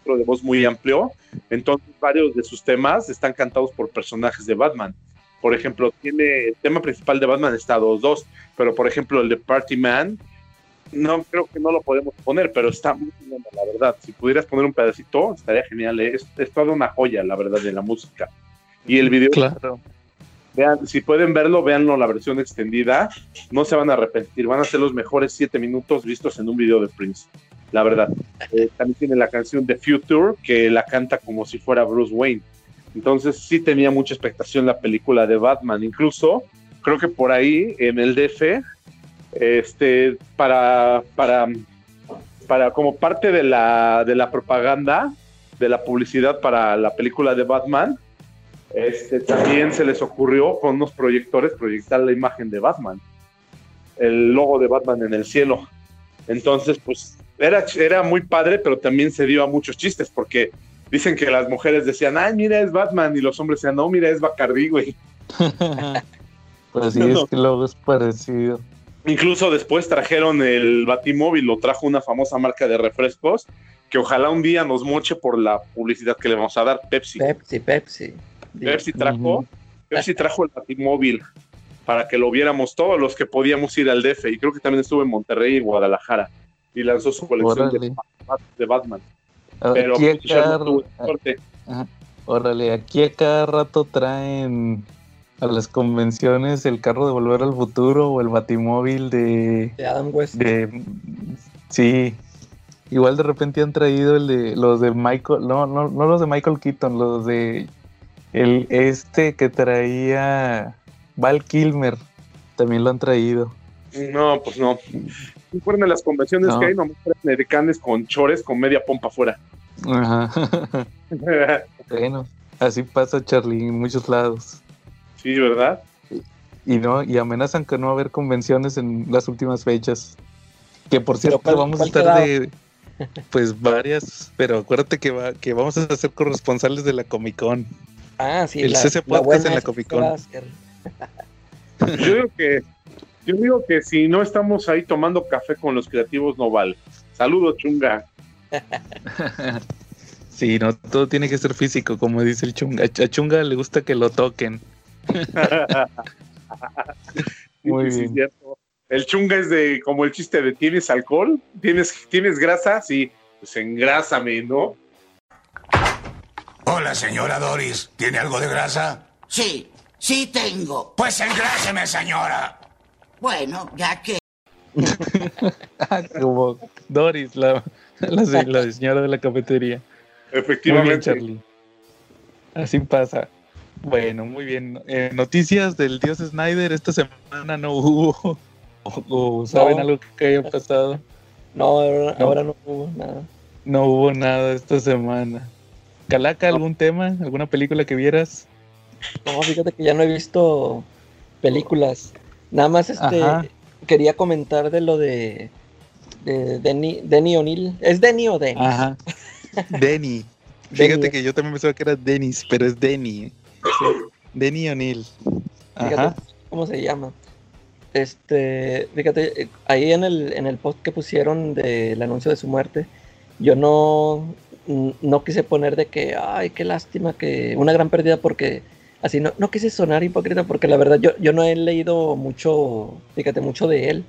espectro de voz muy amplio, entonces varios de sus temas están cantados por personajes de Batman. Por ejemplo, tiene el tema principal de Batman está 2-2, pero por ejemplo el de Party Man, no creo que no lo podemos poner, pero está muy bueno, la verdad. Si pudieras poner un pedacito, estaría genial. Es, es toda una joya, la verdad, de la música. Y el video, Claro. vean, si pueden verlo, véanlo la versión extendida. No se van a arrepentir. Van a ser los mejores siete minutos vistos en un video de Prince. La verdad. Eh, también tiene la canción The Future, que la canta como si fuera Bruce Wayne. Entonces sí tenía mucha expectación la película de Batman. Incluso creo que por ahí en el DF, este, para, para, para como parte de la, de la propaganda, de la publicidad para la película de Batman, este, también se les ocurrió con unos proyectores proyectar la imagen de Batman, el logo de Batman en el cielo. Entonces, pues era, era muy padre, pero también se dio a muchos chistes, porque dicen que las mujeres decían, ay, mira, es Batman, y los hombres decían, no, mira, es Bacardi, güey. pues sí, No, es que luego es parecido. Incluso después trajeron el Batimóvil, lo trajo una famosa marca de refrescos, que ojalá un día nos moche por la publicidad que le vamos a dar, Pepsi. Pepsi, Pepsi. Pepsi trajo, Ujú. Pepsi trajo el Batimóvil para que lo viéramos todos los que podíamos ir al DF, y creo que también estuvo en Monterrey y Guadalajara, y lanzó su colección de, Batman. Pero Aquí a no cada- tuvo suerte. Órale, aquí a cada rato traen a las convenciones el carro de Volver al Futuro o el batimóvil de, De Adam West. de sí. Igual de repente han traído el de los de Michael, no, no, no los de Michael Keaton, los de el este que traía Val Kilmer, también lo han traído. No, pues no. Si fueron de las convenciones No. que hay, nomás traen decanes con chores con media pompa afuera. Ajá. bueno, así pasa Charlie en muchos lados. sí, ¿verdad? Y no, y amenazan que no va a haber convenciones en las últimas fechas. Que por cierto ¿cuál- vamos a estar de pues varias, pero acuérdate que va, que vamos a ser corresponsales de la Comic Con. Ah, sí. el CC Podcast buena en la Comic Con. Yo digo que, yo digo que si no estamos ahí tomando café con los creativos, no vale. Saludos, chunga. Sí, no, todo tiene que ser físico, como dice el Chunga. A Chunga le gusta que lo toquen. Muy bien. El Chunga es de como el chiste de ¿tienes alcohol? ¿Tienes, ¿tienes grasa? Sí, pues engrásame, ¿no? Hola, señora Doris. ¿Tiene algo de grasa? Sí, sí tengo. Pues engráseme, señora. Bueno, ya que... como Doris, la, la, señora de la cafetería. Efectivamente. Charlie. Así pasa. Bueno, muy bien. Eh, noticias del dios Snyder esta semana no hubo. ¿O, saben algo que haya pasado? No ahora, no. hubo nada. No hubo nada esta semana. Calaca, ¿algún tema? ¿Alguna película que vieras? No, fíjate que ya no he visto películas. Nada más este quería comentar de lo de, de Denny, Denny O'Neill. ¿Es Denny o Denny? Ajá. Denny. Fíjate que yo también pensaba que era Dennis, pero es Denny. Denny O'Neill. Ajá. ¿Cómo se llama? Este, fíjate, ahí en el, en el post que pusieron del anuncio de su muerte, yo no, no quise poner de que, ay, qué lástima, que una gran pérdida porque así no, no quise sonar hipócrita porque la verdad yo, yo no he leído mucho, fíjate, mucho de él.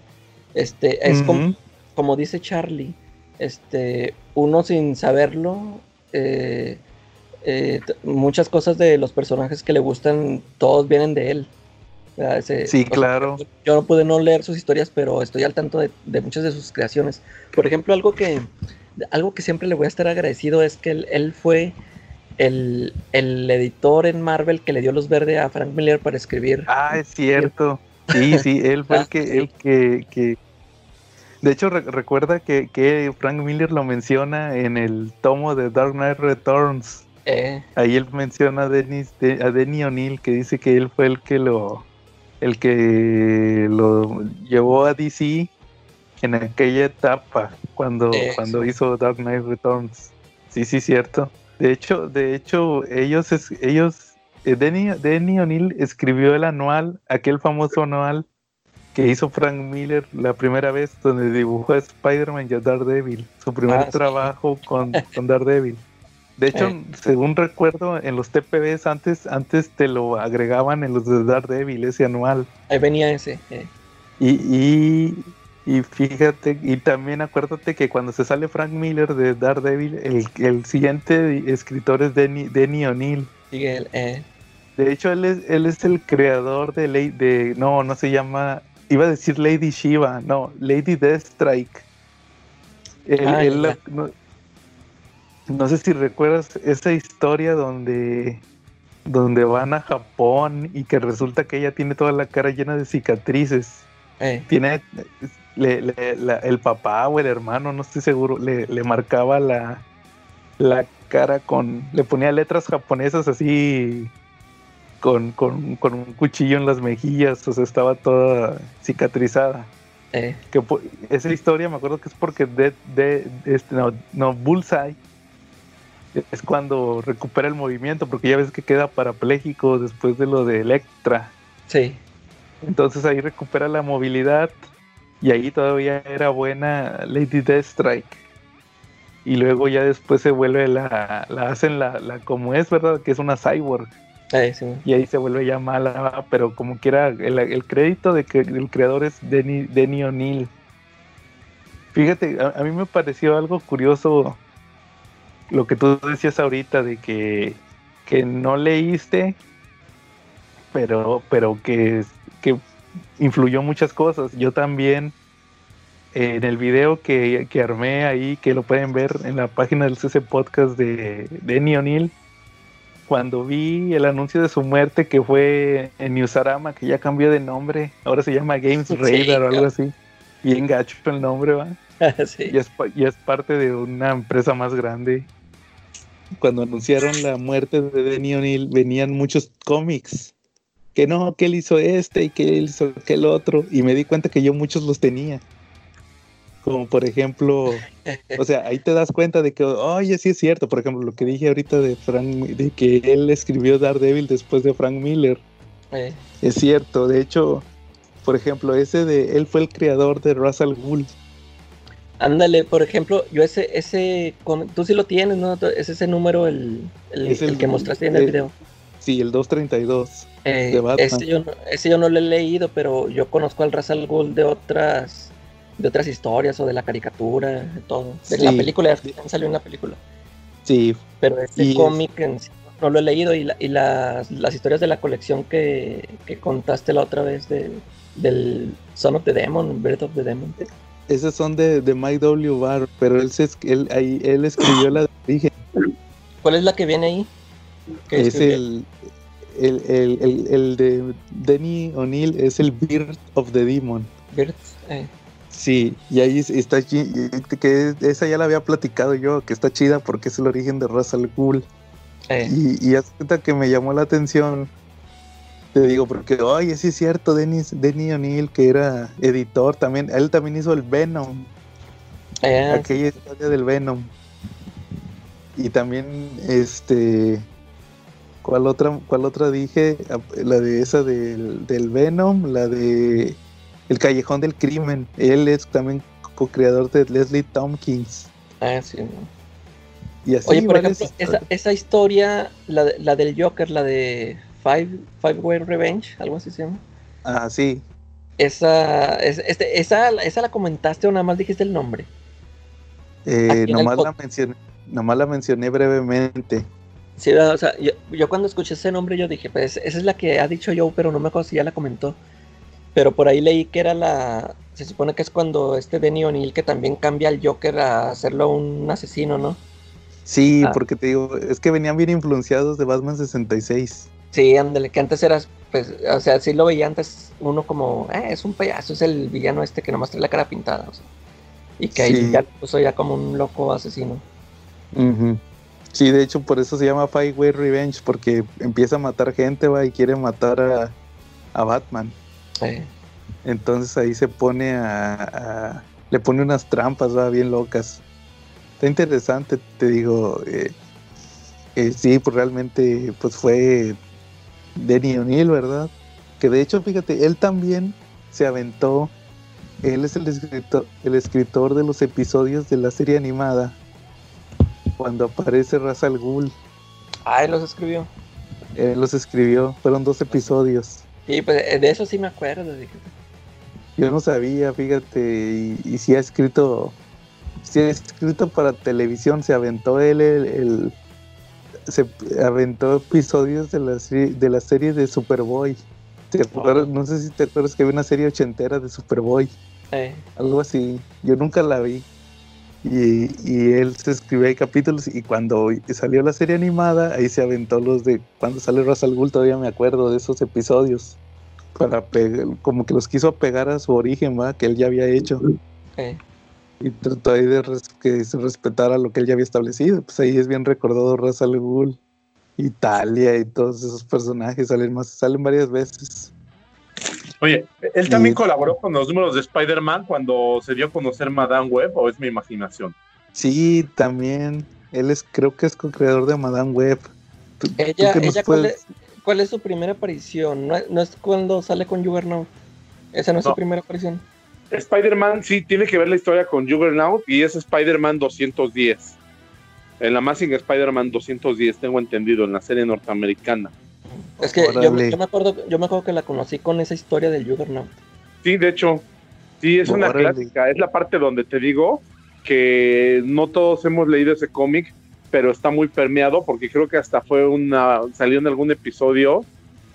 Este, es como, como dice Charlie, este, uno sin saberlo, eh, eh, muchas cosas de los personajes que le gustan, todos vienen de él. sí, claro. yo no pude no leer sus historias, pero estoy al tanto de, muchas de sus creaciones. Por ejemplo, algo que, algo que siempre le voy a estar agradecido es que él, fue el, editor en Marvel que le dio luz verde a Frank Miller para escribir. Ah, es cierto. Sí, sí, él fue el que, el que, De hecho, recuerda que, Frank Miller lo menciona en el tomo de Dark Knight Returns. Eh. Ahí él menciona a, Dennis, a Denny O'Neill, que dice que él fue el que lo el que lo llevó a DC en aquella etapa cuando, cuando hizo Dark Knight Returns. Sí, sí, cierto. De hecho, de hecho, ellos, ellos, eh, Denny, O'Neill escribió el anual, aquel famoso anual que hizo Frank Miller la primera vez, donde dibujó a Spider-Man y a Daredevil, su primer ah, trabajo con, con Daredevil. De hecho, eh. según recuerdo, en los TPBs antes, antes te lo agregaban en los de Daredevil, ese anual. Ahí venía ese. Eh. Y, y, fíjate, y también acuérdate que cuando se sale Frank Miller de Daredevil, el, el siguiente escritor es Denny, Denny O'Neill. Eh. De hecho, él es, él es el creador de, de. No, no se llama. Iba a decir Lady Shiva, no, Lady Deathstrike. Él, ah, él no sé si recuerdas esa historia donde, donde van a Japón y que resulta que ella tiene toda la cara llena de cicatrices. Eh. Tiene el papá o el hermano, no estoy seguro, le, marcaba la, la cara con. le ponía letras japonesas así con, con, un cuchillo en las mejillas, o sea, estaba toda cicatrizada. Eh. Que, esa historia me acuerdo que es porque de, de, este, no, no, Bullseye es cuando recupera el movimiento, porque ya ves que queda parapléjico después de lo de Electra. Sí. Entonces ahí recupera la movilidad y ahí todavía era buena Lady Deathstrike. Y luego ya después se vuelve la, la hacen la, la como es, ¿verdad? Que es una cyborg. sí. Y ahí se vuelve ya mala, pero como quiera, el, el crédito de que el creador es Denny, Denny O'Neill. Fíjate, a, mí me pareció algo curioso lo que tú decías ahorita de que, que no leíste, pero, pero que, que influyó muchas cosas. Yo también, en el video que, que, armé ahí, que lo pueden ver en la página del CC Podcast de Denny O'Neill, cuando vi el anuncio de su muerte que fue en Newsarama, que ya cambió de nombre, ahora se llama Games Radar o algo así. Bien gacho el nombre, ¿va? y, es, y es parte de una empresa más grande cuando anunciaron la muerte de Denny O'Neill, venían muchos cómics. Que no, que él hizo este y que él hizo aquel otro. Y me di cuenta que yo muchos los tenía. Como por ejemplo, o sea, ahí te das cuenta de que, oye, sí es cierto. Por ejemplo, lo que dije ahorita de Frank, de que él escribió Daredevil después de Frank Miller. Eh. Es cierto. De hecho, por ejemplo, ese de él fue el creador de Russell Gould. Ándale, por ejemplo, yo ese, ese, tú sí lo tienes, ¿no? Es ese número el, el, Es el el- que mostraste en el el- video. Sí, el 232. Eh, de Batman. ese, yo no, ese yo no lo he leído, pero yo conozco al Ra's al Ghul de otras, de otras historias o de la caricatura, de todo. De la película, salió en la película. Sí, Pero este Y es- cómic en sí no lo he leído y, la- y las, las historias de la colección que, que contaste la otra vez de, del Son of the Demon, Birth of the Demon. esos son de, de Mike W. Barr, pero él, se, es- él, ahí, él escribió la de origen. ¿Cuál es la que viene ahí? Es el, el, el, el, el de Denny O'Neill, es el Birth of the Demon. Birth, eh, Sí, y ahí es- está que esa ya la había platicado yo, que está chida porque es el origen de Ra's al Ghul. eh, Y, y cuenta que me llamó la atención. Te digo, porque, oye, sí es cierto, Dennis, Denny O'Neill, que era editor también, él también hizo el Venom, eh, aquella historia del Venom. Y también, este, ¿cuál otra, cuál otra dije? Ah, La de esa del, del Venom, la de El Callejón del Crimen. Él es también co-creador de Leslie Tompkins. ah, sí, no. Y así Oye, por ejemplo, esa, esa historia, la, de- la del Joker, la de Five, Five Way Revenge, algo así se llama. Ah, sí. Esa, es- este, esa, esa la comentaste o nada más dijiste el nombre. Eh, el nomás, la mencioné, nomás la mencioné brevemente. Sí, o sea, yo, yo cuando escuché ese nombre yo dije, pues esa es la que ha dicho Joe, pero no me acuerdo si ya la comentó. Pero por ahí leí que era la, se supone que es cuando este Denny O'Neill que también cambia al Joker a hacerlo un asesino, ¿no? Sí, Ah. porque te digo, es que venían bien influenciados de Batman 66. Sí, ándale, que antes eras, pues, o sea, sí lo veía antes uno como, eh, es un payaso, es el villano este que nomás trae la cara pintada, o sea. Y que ahí Sí. ya lo puso ya como un loco asesino. Ujú. Sí, de hecho, por eso se llama Five Way Revenge, porque empieza a matar gente, va, y quiere matar a, a Batman. Eh, Entonces ahí se pone a, a- le pone unas trampas, va, bien locas. Está interesante, te digo. eh, eh, sí, pues realmente, pues fue Denny O'Neill, ¿verdad? Que de hecho, fíjate, él también se aventó. Él es el escritor, el escritor de los episodios de la serie animada. Cuando aparece Ra's al Ghul, ah, él los escribió. él los escribió. Fueron dos episodios. Sí, pues eh, de eso sí me acuerdo. Yo no sabía, fíjate, y, y sí ha escrito, sí ha escrito para televisión, se aventó él el, el- se aventó episodios de la serie de la serie de Superboy. ¿Te acuerdas? No sé si te acuerdas que había una serie ochentera de Superboy, eh, algo así. Yo nunca la vi. Y, y él se escribía ahí capítulos y cuando salió la serie animada, ahí se aventó los de cuando sale Ra's al Ghul, todavía me acuerdo de esos episodios. Para pegar, como que los quiso pegar a su origen, ¿va? que él ya había hecho. Y trató ahí de res- que se respetara lo que él ya había establecido. Pues ahí es bien recordado Ra's al Ghul, Italia y todos esos personajes salen más, salen varias veces. Oye, ¿él también Y- colaboró con los números de Spider-Man cuando se dio a conocer Madame Web o es mi imaginación? Sí, también. Él es, creo que es co-creador de Madame Web. ¿Tú- tú Ella, ella ¿cuál, puedes- es, cuál es su primera aparición? ¿No, es- no es cuando sale con Juggernaut? Esa no es No. su primera aparición. Spider-Man sí tiene que ver la historia con Juggernaut y es Spider-Man 210. En la Amazing Spider-Man 210, tengo entendido, en la serie norteamericana. Es que yo, me acuerdo, yo me acuerdo que la conocí con esa historia del Juggernaut. Sí, de hecho, sí, es una clásica. Es la parte donde te digo que no todos hemos leído ese cómic, pero está muy permeado porque creo que hasta fue una. salió en algún episodio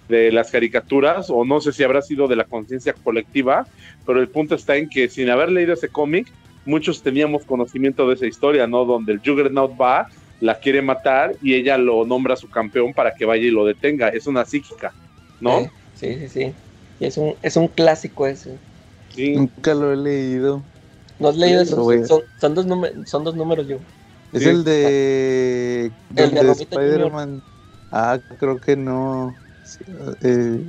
de las caricaturas, o no sé si habrá sido de la conciencia colectiva, pero el punto está en que sin haber leído ese cómic, muchos teníamos conocimiento de esa historia, ¿no? Donde el Juggernaut va, la quiere matar y ella lo nombra su campeón para que vaya y lo detenga. Es una psíquica, ¿no? Sí, sí, sí. Y es un, es un clásico ese. Sí. Nunca lo he leído. ¿No has leído Sí, eso? Son, son, dos números, son dos números, yo. Es Sí. el de, El de Spider-Man. Ah, creo que no. Sí, eh,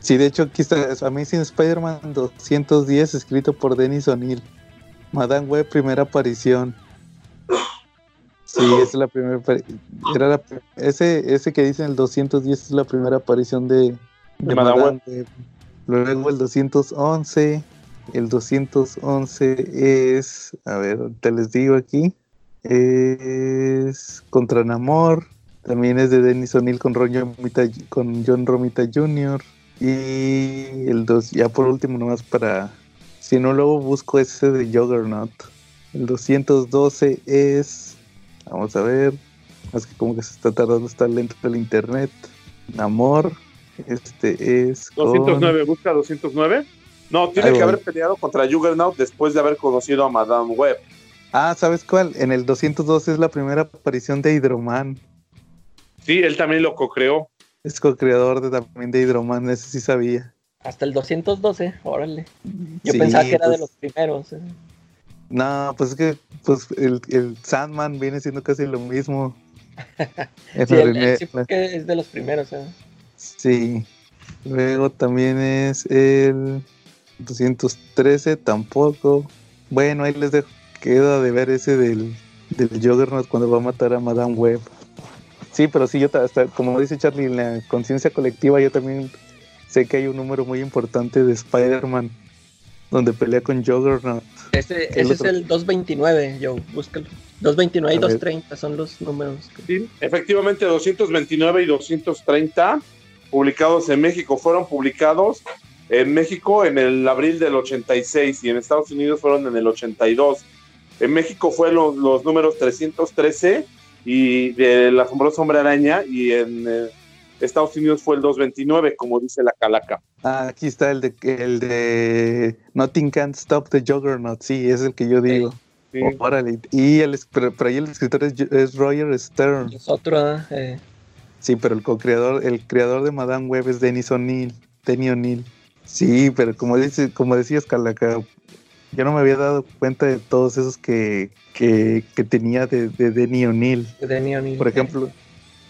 sí, de hecho aquí está Amazing Spider-Man 210 escrito por Dennis O'Neill. Madame Web, primera aparición. Sí, es la primera era la- ese, ese que dice el 210 es la primera aparición de, de Madame Madame. Luego el 211 El 211 es, a ver, te les digo aquí, es Contra Namor. También es de Dennis O'Neill con John Romita Jr. Y el 2, ya por último, nomás para. Si no, luego busco ese de Juggernaut. El 212 es. Vamos a ver. Es que como que se está tardando, está lento el internet. Namor. Este es. con- 209, busca 209. No, tiene Ahí que voy. haber peleado contra Juggernaut después de haber conocido a Madame Web. Ah, ¿sabes cuál? En el 212 es la primera aparición de Hydroman. Sí, él también lo co-creó. Es co-creador de, también de Hydroman, ese sí sabía. Hasta el 212, órale. Yo Sí, pensaba que era de pues, los primeros. eh. No, pues es que pues el, el Sandman viene siendo casi lo mismo. En Sí, el- el es de los primeros. eh. sí. Luego también es el 213, tampoco. Bueno, ahí les dejo. Queda de ver ese del, del Juggernaut cuando va a matar a Madame Web. Sí, pero sí, yo ta- hasta, como dice Charlie, en la conciencia colectiva yo también sé que hay un número muy importante de Spider-Man donde pelea con Juggernaut. Ese, ese es el 229, yo, búscalo. 229 y A ver. 230 son los números. que- Sí, efectivamente, 229 y 230 publicados en México fueron publicados en México en el abril del 86 y en Estados Unidos fueron en el 82. En México fue lo- los números 313 y del asombroso hombre araña y en eh, Estados Unidos fue el 229, como dice la calaca. Ah, aquí está el de el de Nothing Can't Stop the Juggernaut, sí, es el que yo digo. Sí. Órale. Y el, pero, pero ahí el escritor es, es Roger Stern. Es otro, ah, eh, Sí, pero el co-creador, el creador de Madame Web es Dennis O'Neill, Denny O'Neill. Sí, pero como dice, como decías, Calaca, yo no me había dado cuenta de todos esos que, que, que tenía de, de Denny O'Neill. de Neon. Por ejemplo,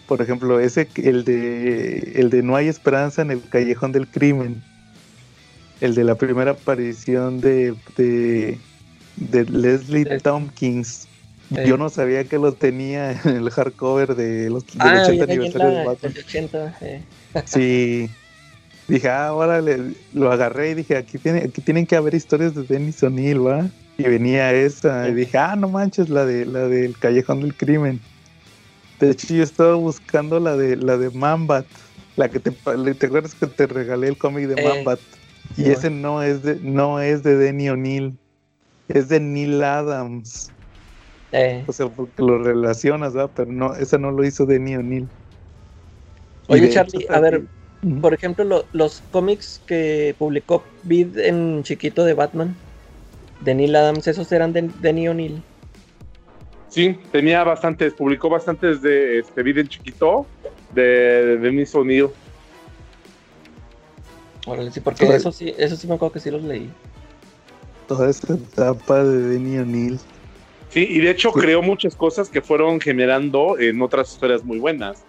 por ejemplo, ese el de el de No hay esperanza en el callejón del crimen. El de la primera aparición de, de, de Leslie Les- Tompkins. Sí. Yo no sabía que lo tenía en el hardcover de los, del Ah, 80 viene ahí en aniversario de la, Batman. el 80, eh. Sí. Dije, ah, ahora lo agarré y dije, aquí, tiene, aquí tienen que haber historias de Dennis O'Neill, ¿va? Y venía esa. Y dije, ah, no manches, la de la del Callejón del Crimen. De hecho, yo estaba buscando la de la de Mambat. La que te, ¿te acuerdas que te regalé el cómic de Eh, Mambat? Y ese no es de, no es de Denny O'Neill. Es de Neil Adams. Eh, O sea, porque lo relacionas, ¿va? Pero no, esa no lo hizo Denny O'Neill. Oye, Charlie, hecho, a ver, por ejemplo, lo- los cómics que publicó Vid en chiquito de Batman, de Neil Adams, esos eran de Denny O'Neill. Sí, tenía bastantes, publicó bastantes de este video en chiquito de, de Dennis O'Neill. Órale, sí, porque eso sí, eso sí me acuerdo que sí los leí. toda esta etapa de Denny O'Neill. Sí, y de hecho Sí. creó muchas cosas que fueron generando en otras historias muy buenas.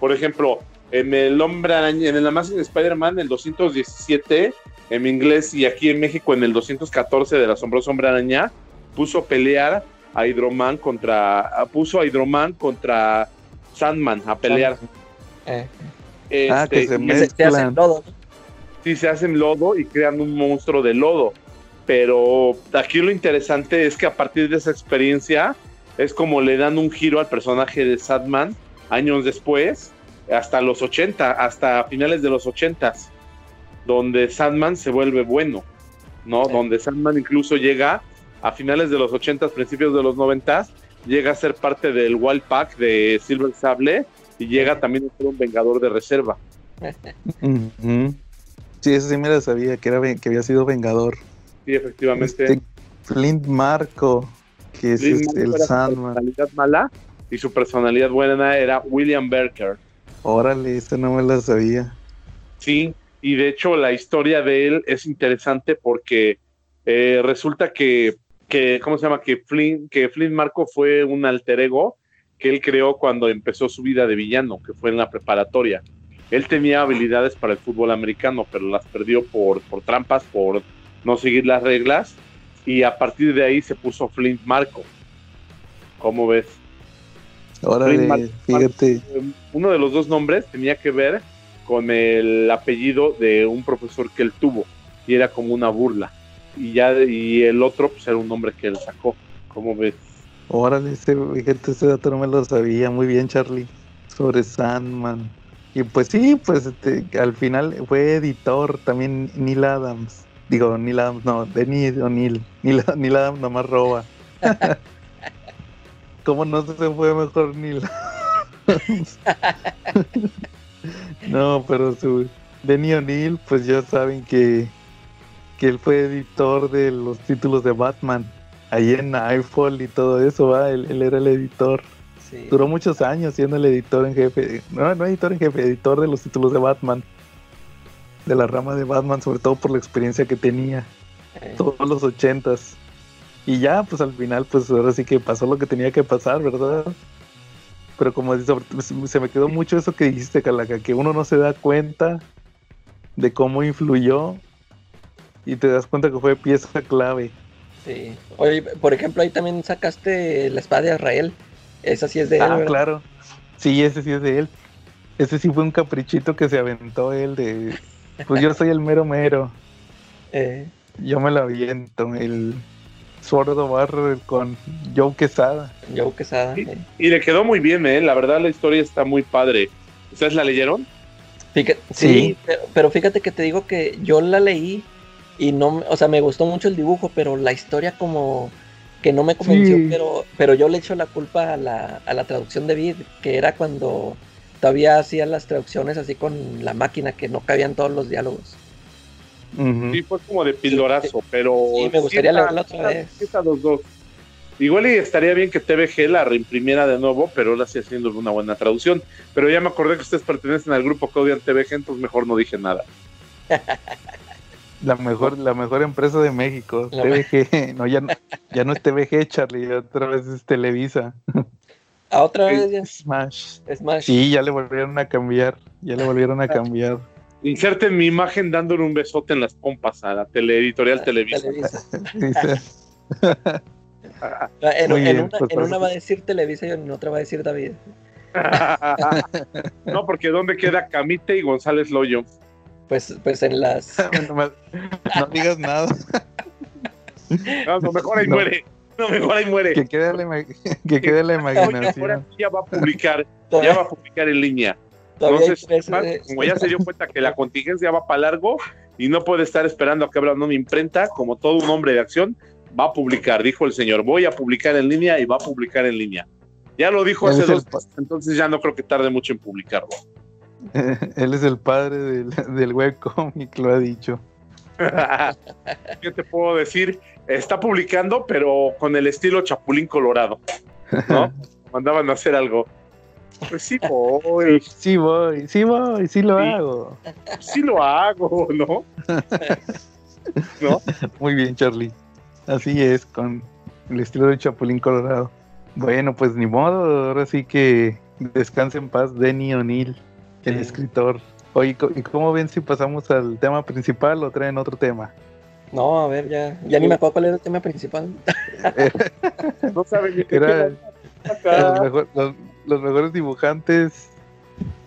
Por ejemplo, en el Hombre Araña, en el Amazing Spider-Man, el 217, en inglés, y aquí en México, en el 214 del Asombroso Hombre Araña, puso a pelear a Hydroman contra. a- puso a Hydroman contra Sandman a pelear. Eh, Ah, que Este, se y que se, se hacen. ¿no? sí se hacen lodo y crean un monstruo de lodo. Pero aquí lo interesante es que a partir de esa experiencia es como le dan un giro al personaje de Sadman años después, hasta los 80, hasta finales de los 80, donde Sandman se vuelve bueno, ¿no? Sí. Donde Sandman incluso llega a finales de los 80, principios de los 90, llega a ser parte del Wild Pack de Silver Sable y llega también a ser un vengador de reserva. Sí, eso sí me lo sabía, que, era, que había sido Vengador. Sí, efectivamente. Este, Flint Marco, que es este, el su Sandman. personalidad mala y su personalidad buena era William Berker. Órale, esa no me la sabía. Sí, y de hecho la historia de él es interesante porque eh, resulta que, que, ¿cómo se llama? Que Flynn, que Flynn Marco fue un alter ego que él creó cuando empezó su vida de villano, que fue en la preparatoria. Él tenía habilidades para el fútbol americano, pero las perdió por, por trampas, por no seguir las reglas, y a partir de ahí se puso Flint Marco. ¿Cómo ves? Mar- fíjate. Uno de los dos nombres tenía que ver con el apellido de un profesor que él tuvo y era como una burla. Y ya y el otro pues era un nombre que él sacó. ¿Cómo ves? Órale, ese, fíjate, ese dato no me lo sabía. Muy bien, Charlie. Sobre Sandman. Y pues sí, pues este, al final fue editor también Neil Adams. Digo, Neil Adams, no, Denis O'Neill. Neil, Neil Adams nomás roba. ¿Cómo no se fue mejor Neil Adams? no, pero su Denis O'Neill, pues ya saben que, que él fue editor de los títulos de Batman. Ahí en iPhone y todo eso, ¿va? Él, él era el editor. Sí. Duró muchos años siendo el editor en jefe. No, no editor en jefe, editor de los títulos de Batman. De la rama de Batman, sobre todo por la experiencia que tenía. Eh, Todos los ochentas. Y ya, pues al final, pues ahora sí que pasó lo que tenía que pasar, ¿verdad? Pero como se me quedó mucho eso que dijiste, Calaca, que uno no se da cuenta de cómo influyó y te das cuenta que fue pieza clave. sí. Oye, por ejemplo, ahí también sacaste la espada de Israel. Esa sí es de él, Ah, ¿verdad? claro. Sí, ese sí es de él. Ese sí fue un caprichito que se aventó él de... Pues yo soy el mero mero. Eh, Yo me lo aviento. El Sword of Barrel con Joe Quesada. Joe Quesada. Eh. Y le quedó muy bien, ¿eh? La verdad la historia está muy padre. ¿Ustedes la leyeron? Fíjate- Sí. sí, pero, pero fíjate que te digo que yo la leí y no, me- o sea, me gustó mucho el dibujo, pero la historia como que no me convenció, Sí. pero, pero yo le echo la culpa a la, a la traducción de Vid, que era cuando todavía hacía las traducciones así con la máquina, que no cabían todos los diálogos. Sí, fue como de pildorazo, pero. Sí, me gustaría leerla otra vez. está los dos. Igual y estaría bien que TVG la reimprimiera de nuevo, pero ahora sí haciendo una buena traducción. Pero ya me acordé que ustedes pertenecen al grupo que odian TVG, entonces mejor no dije nada. La mejor, la mejor empresa de México. La TVG. No, ya no, ya no es TVG, Charlie. Otra vez es Televisa. A otra Sí. vez ya, Smash. Smash. Sí, ya le volvieron a cambiar. Ya le volvieron a cambiar. Inserten mi imagen dándole un besote en las pompas a la teleeditorial Televisa. Televisa. Dice, Ah, En, Muy en bien, una, pues, en una va a decir Televisa y en otra va a decir David. no, porque ¿dónde queda Camite y González Loyo? Pues, pues en las... no, me- no digas nada. No, no, mejor ahí No. muere. No, mejor ahí muere. Que quede la, que quede la imaginación. ya va a publicar, ya va a publicar en línea. Entonces, eh, como ya se dio cuenta que la contingencia va para largo y no puede estar esperando a que abran una imprenta, como todo un hombre de acción, va a publicar, dijo el señor, voy a publicar en línea y va a publicar en línea. Ya lo dijo hace dos entonces ya no creo que tarde mucho en publicarlo. Él es el padre del, del webcomic, lo ha dicho. ¿Qué te puedo decir? Está publicando, pero con el estilo Chapulín Colorado, ¿no? Mandaban a hacer algo. Pues sí voy, Sí voy, sí voy, sí lo Sí. hago. sí lo hago, ¿no? ¿No? Muy bien, Charlie. Así es, con el estilo de Chapulín Colorado. Bueno, pues ni modo, ahora sí que descanse en paz Denny O'Neill, el escritor. Oye, ¿y cómo ven si pasamos al tema principal o traen otro tema? No, a ver, ya, ya ni me acuerdo cuál era el tema principal. No saben ni qué Era queda los, acá. mejor- los- los mejores dibujantes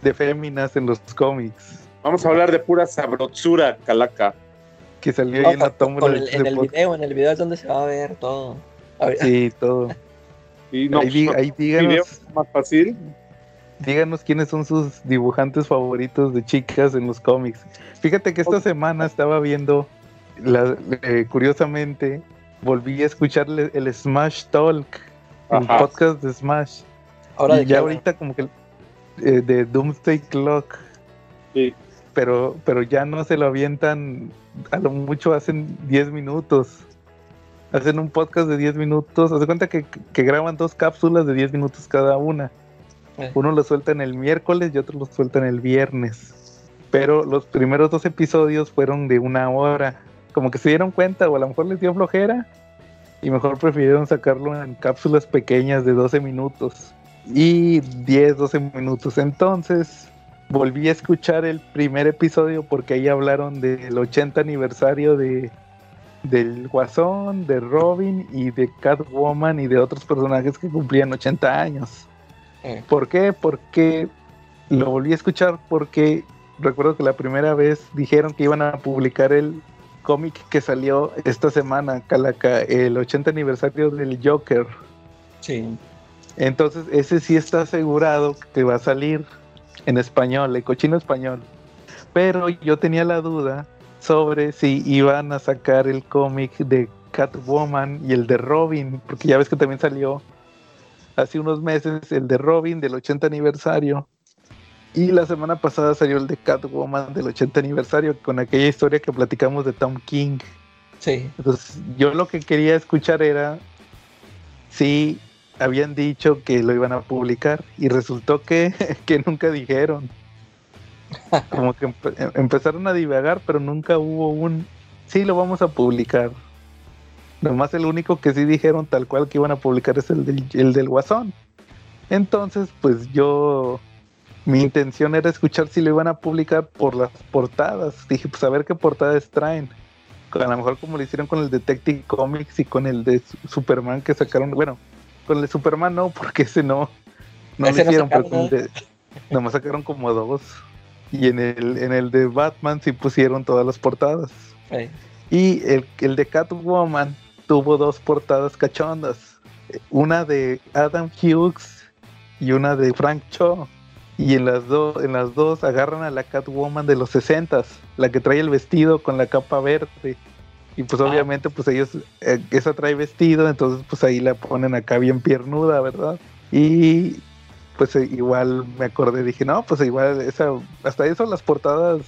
de féminas en los cómics, Vamos a hablar de pura sabrosura, calaca. que salió No, ahí en la con- tómbola el- en el podcast. video, en el video es donde se va a ver todo. A ver, Sí, todo. Y no, ahí, pues, ahí video díganos, más fácil. Díganos quiénes son sus dibujantes favoritos de chicas en los cómics. Fíjate que esta semana estaba viendo, la- eh, curiosamente, volví a escucharle el Smash Talk, el Ajá. podcast de Smash. ahora y de ya ahorita como que eh, de Doomsday Clock, Sí. pero, pero ya no se lo avientan, a lo mucho hacen 10 minutos. Hacen un podcast de 10 minutos. Haz de cuenta que, que graban dos cápsulas de 10 minutos cada una. Uno lo sueltan el miércoles y otro lo sueltan el viernes. Pero los primeros dos episodios fueron de una hora. Como que se dieron cuenta o a lo mejor les dio flojera. Y mejor prefirieron sacarlo en cápsulas pequeñas de 12 minutos. Y 10, 12 minutos. Entonces volví a escuchar el primer episodio porque ahí hablaron del 80 aniversario de del Guasón, de Robin y de Catwoman y de otros personajes que cumplían 80 años. Eh, ¿Por qué? Porque lo volví a escuchar porque recuerdo que la primera vez dijeron que iban a publicar el, cómic que salió esta semana, Calaca, el 80 aniversario del Joker. Sí. Entonces, ese sí está asegurado que va a salir en español, el cochino español. Pero yo tenía la duda sobre si iban a sacar el cómic de Catwoman y el de Robin, porque ya ves que también salió hace unos meses el de Robin del 80 aniversario. Y la semana pasada salió el de Catwoman del 80 aniversario con aquella historia que platicamos de Tom King. Sí. Entonces, yo lo que quería escuchar era si habían dicho que lo iban a publicar y resultó que, que nunca dijeron. Como que empe- em- empezaron a divagar, pero nunca hubo un sí lo vamos a publicar. Nomás el único que sí dijeron tal cual que iban a publicar es el del, el del Guasón. Entonces, pues yo mi intención era escuchar si lo iban a publicar por las portadas. Dije, pues a ver qué portadas traen. A lo mejor como lo hicieron con el Detective Comics y con el de Su- Superman que sacaron. Bueno, con el de Superman no, porque ese no. No Ese lo no hicieron, pero sacaron, el de. Nomás sacaron como dos. Y en el, en el de Batman sí pusieron todas las portadas. Eh, Y el, el de Catwoman tuvo dos portadas cachondas. Una de Adam Hughes y una de Frank Cho. Y en las, dos en las dos agarran a la Catwoman de los 60 la que trae el vestido con la capa verde. Y pues Ah. obviamente pues ellos, eh, esa trae vestido, entonces pues ahí la ponen acá bien piernuda, ¿verdad? Y pues eh, igual me acordé, dije, no, pues igual esa, hasta eso las portadas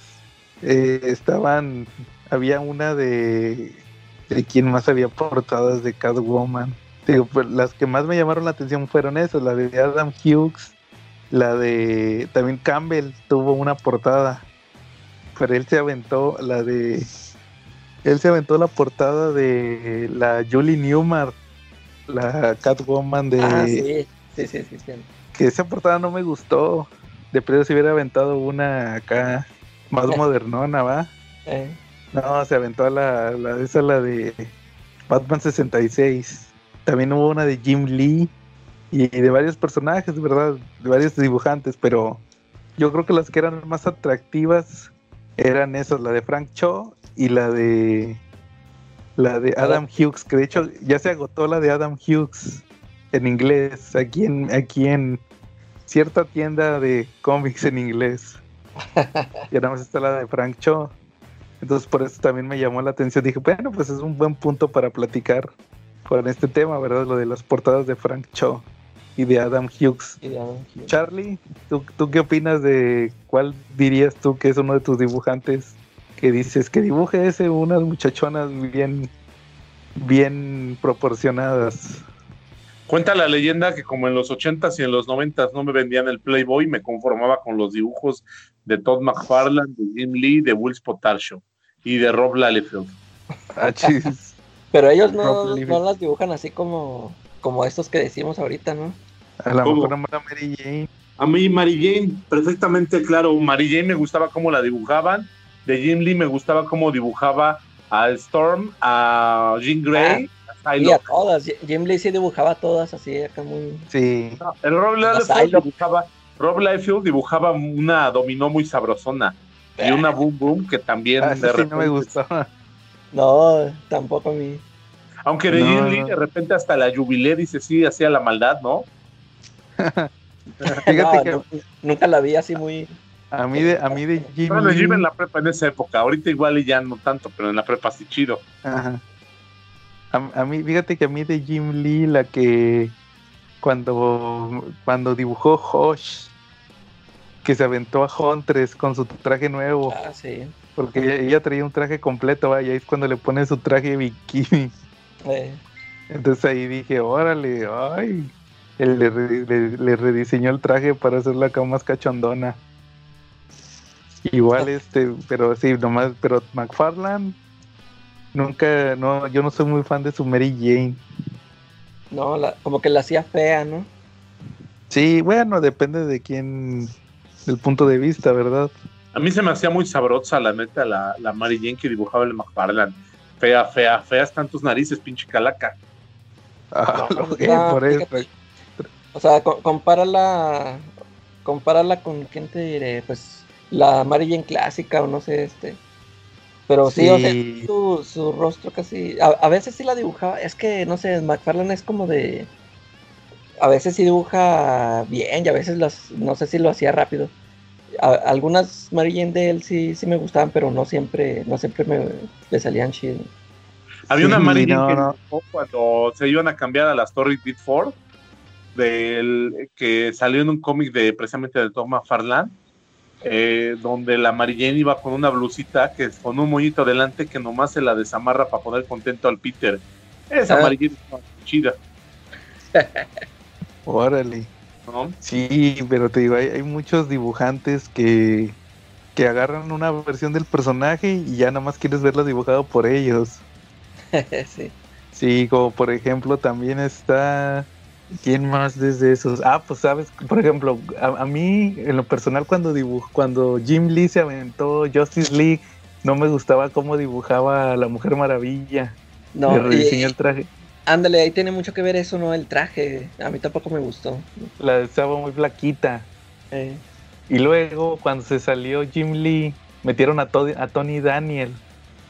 eh, estaban, había una de, de quién más había portadas de Catwoman. Digo, pues las que más me llamaron la atención fueron esas, la de Adam Hughes, la de también Campbell tuvo una portada, pero él se aventó la de, él se aventó la portada de la Julie Newmar, la Catwoman de Ah, sí. Sí, sí, sí. sí. que esa portada no me gustó. De pronto se hubiera aventado una acá más modernona, ¿va? Eh, No, se aventó la, la esa la de Batman 66. También hubo una de Jim Lee y de varios personajes, ¿verdad? De varios dibujantes, pero yo creo que las que eran más atractivas eran esas, la de Frank Cho y la de la de Adam Hughes, que de hecho ya se agotó la de Adam Hughes en inglés, aquí en, aquí en cierta tienda de cómics en inglés. Y ahora más está la de Frank Cho. Entonces por eso también me llamó la atención. Dije, bueno, pues es un buen punto para platicar con este tema, ¿verdad? Lo de las portadas de Frank Cho y de Adam Hughes. y de Adam Hughes. Charlie, ¿tú, ¿tú qué opinas de cuál dirías tú que es uno de tus dibujantes que dices que dibuje ese unas muchachonas bien, bien proporcionadas? Cuenta la leyenda que como en los 80s y en los 90s no me vendían el Playboy, me conformaba con los dibujos de Todd McFarlane, de Jim Lee, de Will Potarsho y de Rob Liefeld. Ah, chis. Pero ellos no, no las dibujan así como, como estos que decimos ahorita, ¿no? A lo mejor era Mary Jane. A mí Mary Jane, perfectamente claro, Mary Jane me gustaba cómo la dibujaban, de Jim Lee me gustaba cómo dibujaba a Storm, a Jean Grey, a Y a todas. Jim Lee sí dibujaba todas así, acá muy. Sí. El Rob Liefeld dibujaba, Rob Liefeld dibujaba una dominó muy sabrosona y una boom boom que también Ah, de sí no me repente- gustaba. No, tampoco a mí. Aunque de No, Jim Lee de repente hasta la jubilé dice sí hacía la maldad, ¿no? Fíjate No, que no, nunca la vi así muy. a mí de, a mí de Jim Bueno, Lee- Jim en la prepa en esa época, ahorita igual y ya no tanto, pero en la prepa sí chido. Ajá. A, a mí, fíjate que a mí de Jim Lee, la que cuando, cuando dibujó Hosh, que se aventó a Huntress con su traje nuevo, Ah, sí. porque ella, ella traía un traje completo, vaya, ahí es cuando le pone su traje de bikini. Eh, Entonces ahí dije, órale, ay, él le, re- le- le rediseñó el traje para hacerla acá más cachondona. Igual este, pero sí, nomás, pero McFarlane nunca, no, yo no soy muy fan de su Mary Jane. no, la- como que la hacía fea, ¿no? Sí, bueno, depende de quién, del punto de vista, ¿verdad? A mí se me hacía muy sabrosa, la neta, la, la Mary Jane que dibujaba el McFarlane. Fea, fea, feas están tus narices, pinche calaca. Ah, No, lo que, no, por eso. fíjate. O sea, co- compárala. Compárala con, ¿quién te diré? Pues la Mary Jane clásica o no sé, este. Pero sí, o sea, su, su rostro casi. A, a veces sí la dibujaba. Es que, no sé, McFarlane es como de. A veces sí dibuja bien y a veces las, no sé si lo hacía rápido. A- algunas Mary Jane de él sí, sí me gustaban, pero no siempre, no siempre me le salían chido. Había una Mary Jane no, que no. cuando se iban a cambiar a la Story Beat Ford, del, que salió en un cómic de precisamente de Tom McFarlane, eh, donde la Mary Jane iba con una blusita que con un moñito adelante que nomás se la desamarra para poner contento al Peter. Esa Ah. Mary Jane chida, Órale. ¿no? Sí, pero te digo, hay, hay muchos dibujantes que, que agarran una versión del personaje y ya nada más quieres verlo dibujado por ellos. sí. Sí, como por ejemplo también está... ¿Quién más desde esos? Ah, pues sabes, por ejemplo, a, a mí en lo personal cuando dibujo, cuando Jim Lee se aventó Justice League, no me gustaba cómo dibujaba a la Mujer Maravilla. No, le rediseñó el traje. Ándale, ahí tiene mucho que ver eso, ¿no? El traje. A mí tampoco me gustó. La estaba muy flaquita. Eh, Y luego, cuando se salió Jim Lee, metieron a, To- a Tony Daniel.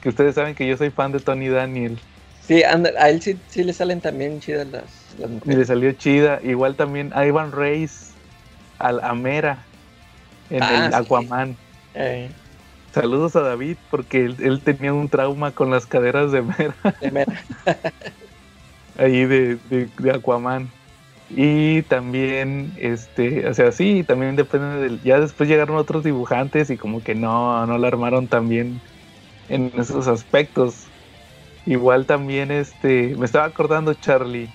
Que ustedes saben que yo soy fan de Tony Daniel. Sí, a él sí, sí le salen también chidas las, las Y le mujeres. salió chida. Igual también a Ivan Reis, al a Mera, en Ah, el sí. Aquaman. Eh, Saludos a David, porque él, él tenía un trauma con las caderas de Mera, de mera. ahí de, de- de Aquaman. Y también, este, o sea, sí, también depende del. Ya después llegaron otros dibujantes y como que no, no la armaron tan bien en esos aspectos. Igual también, este, me estaba acordando, Charlie,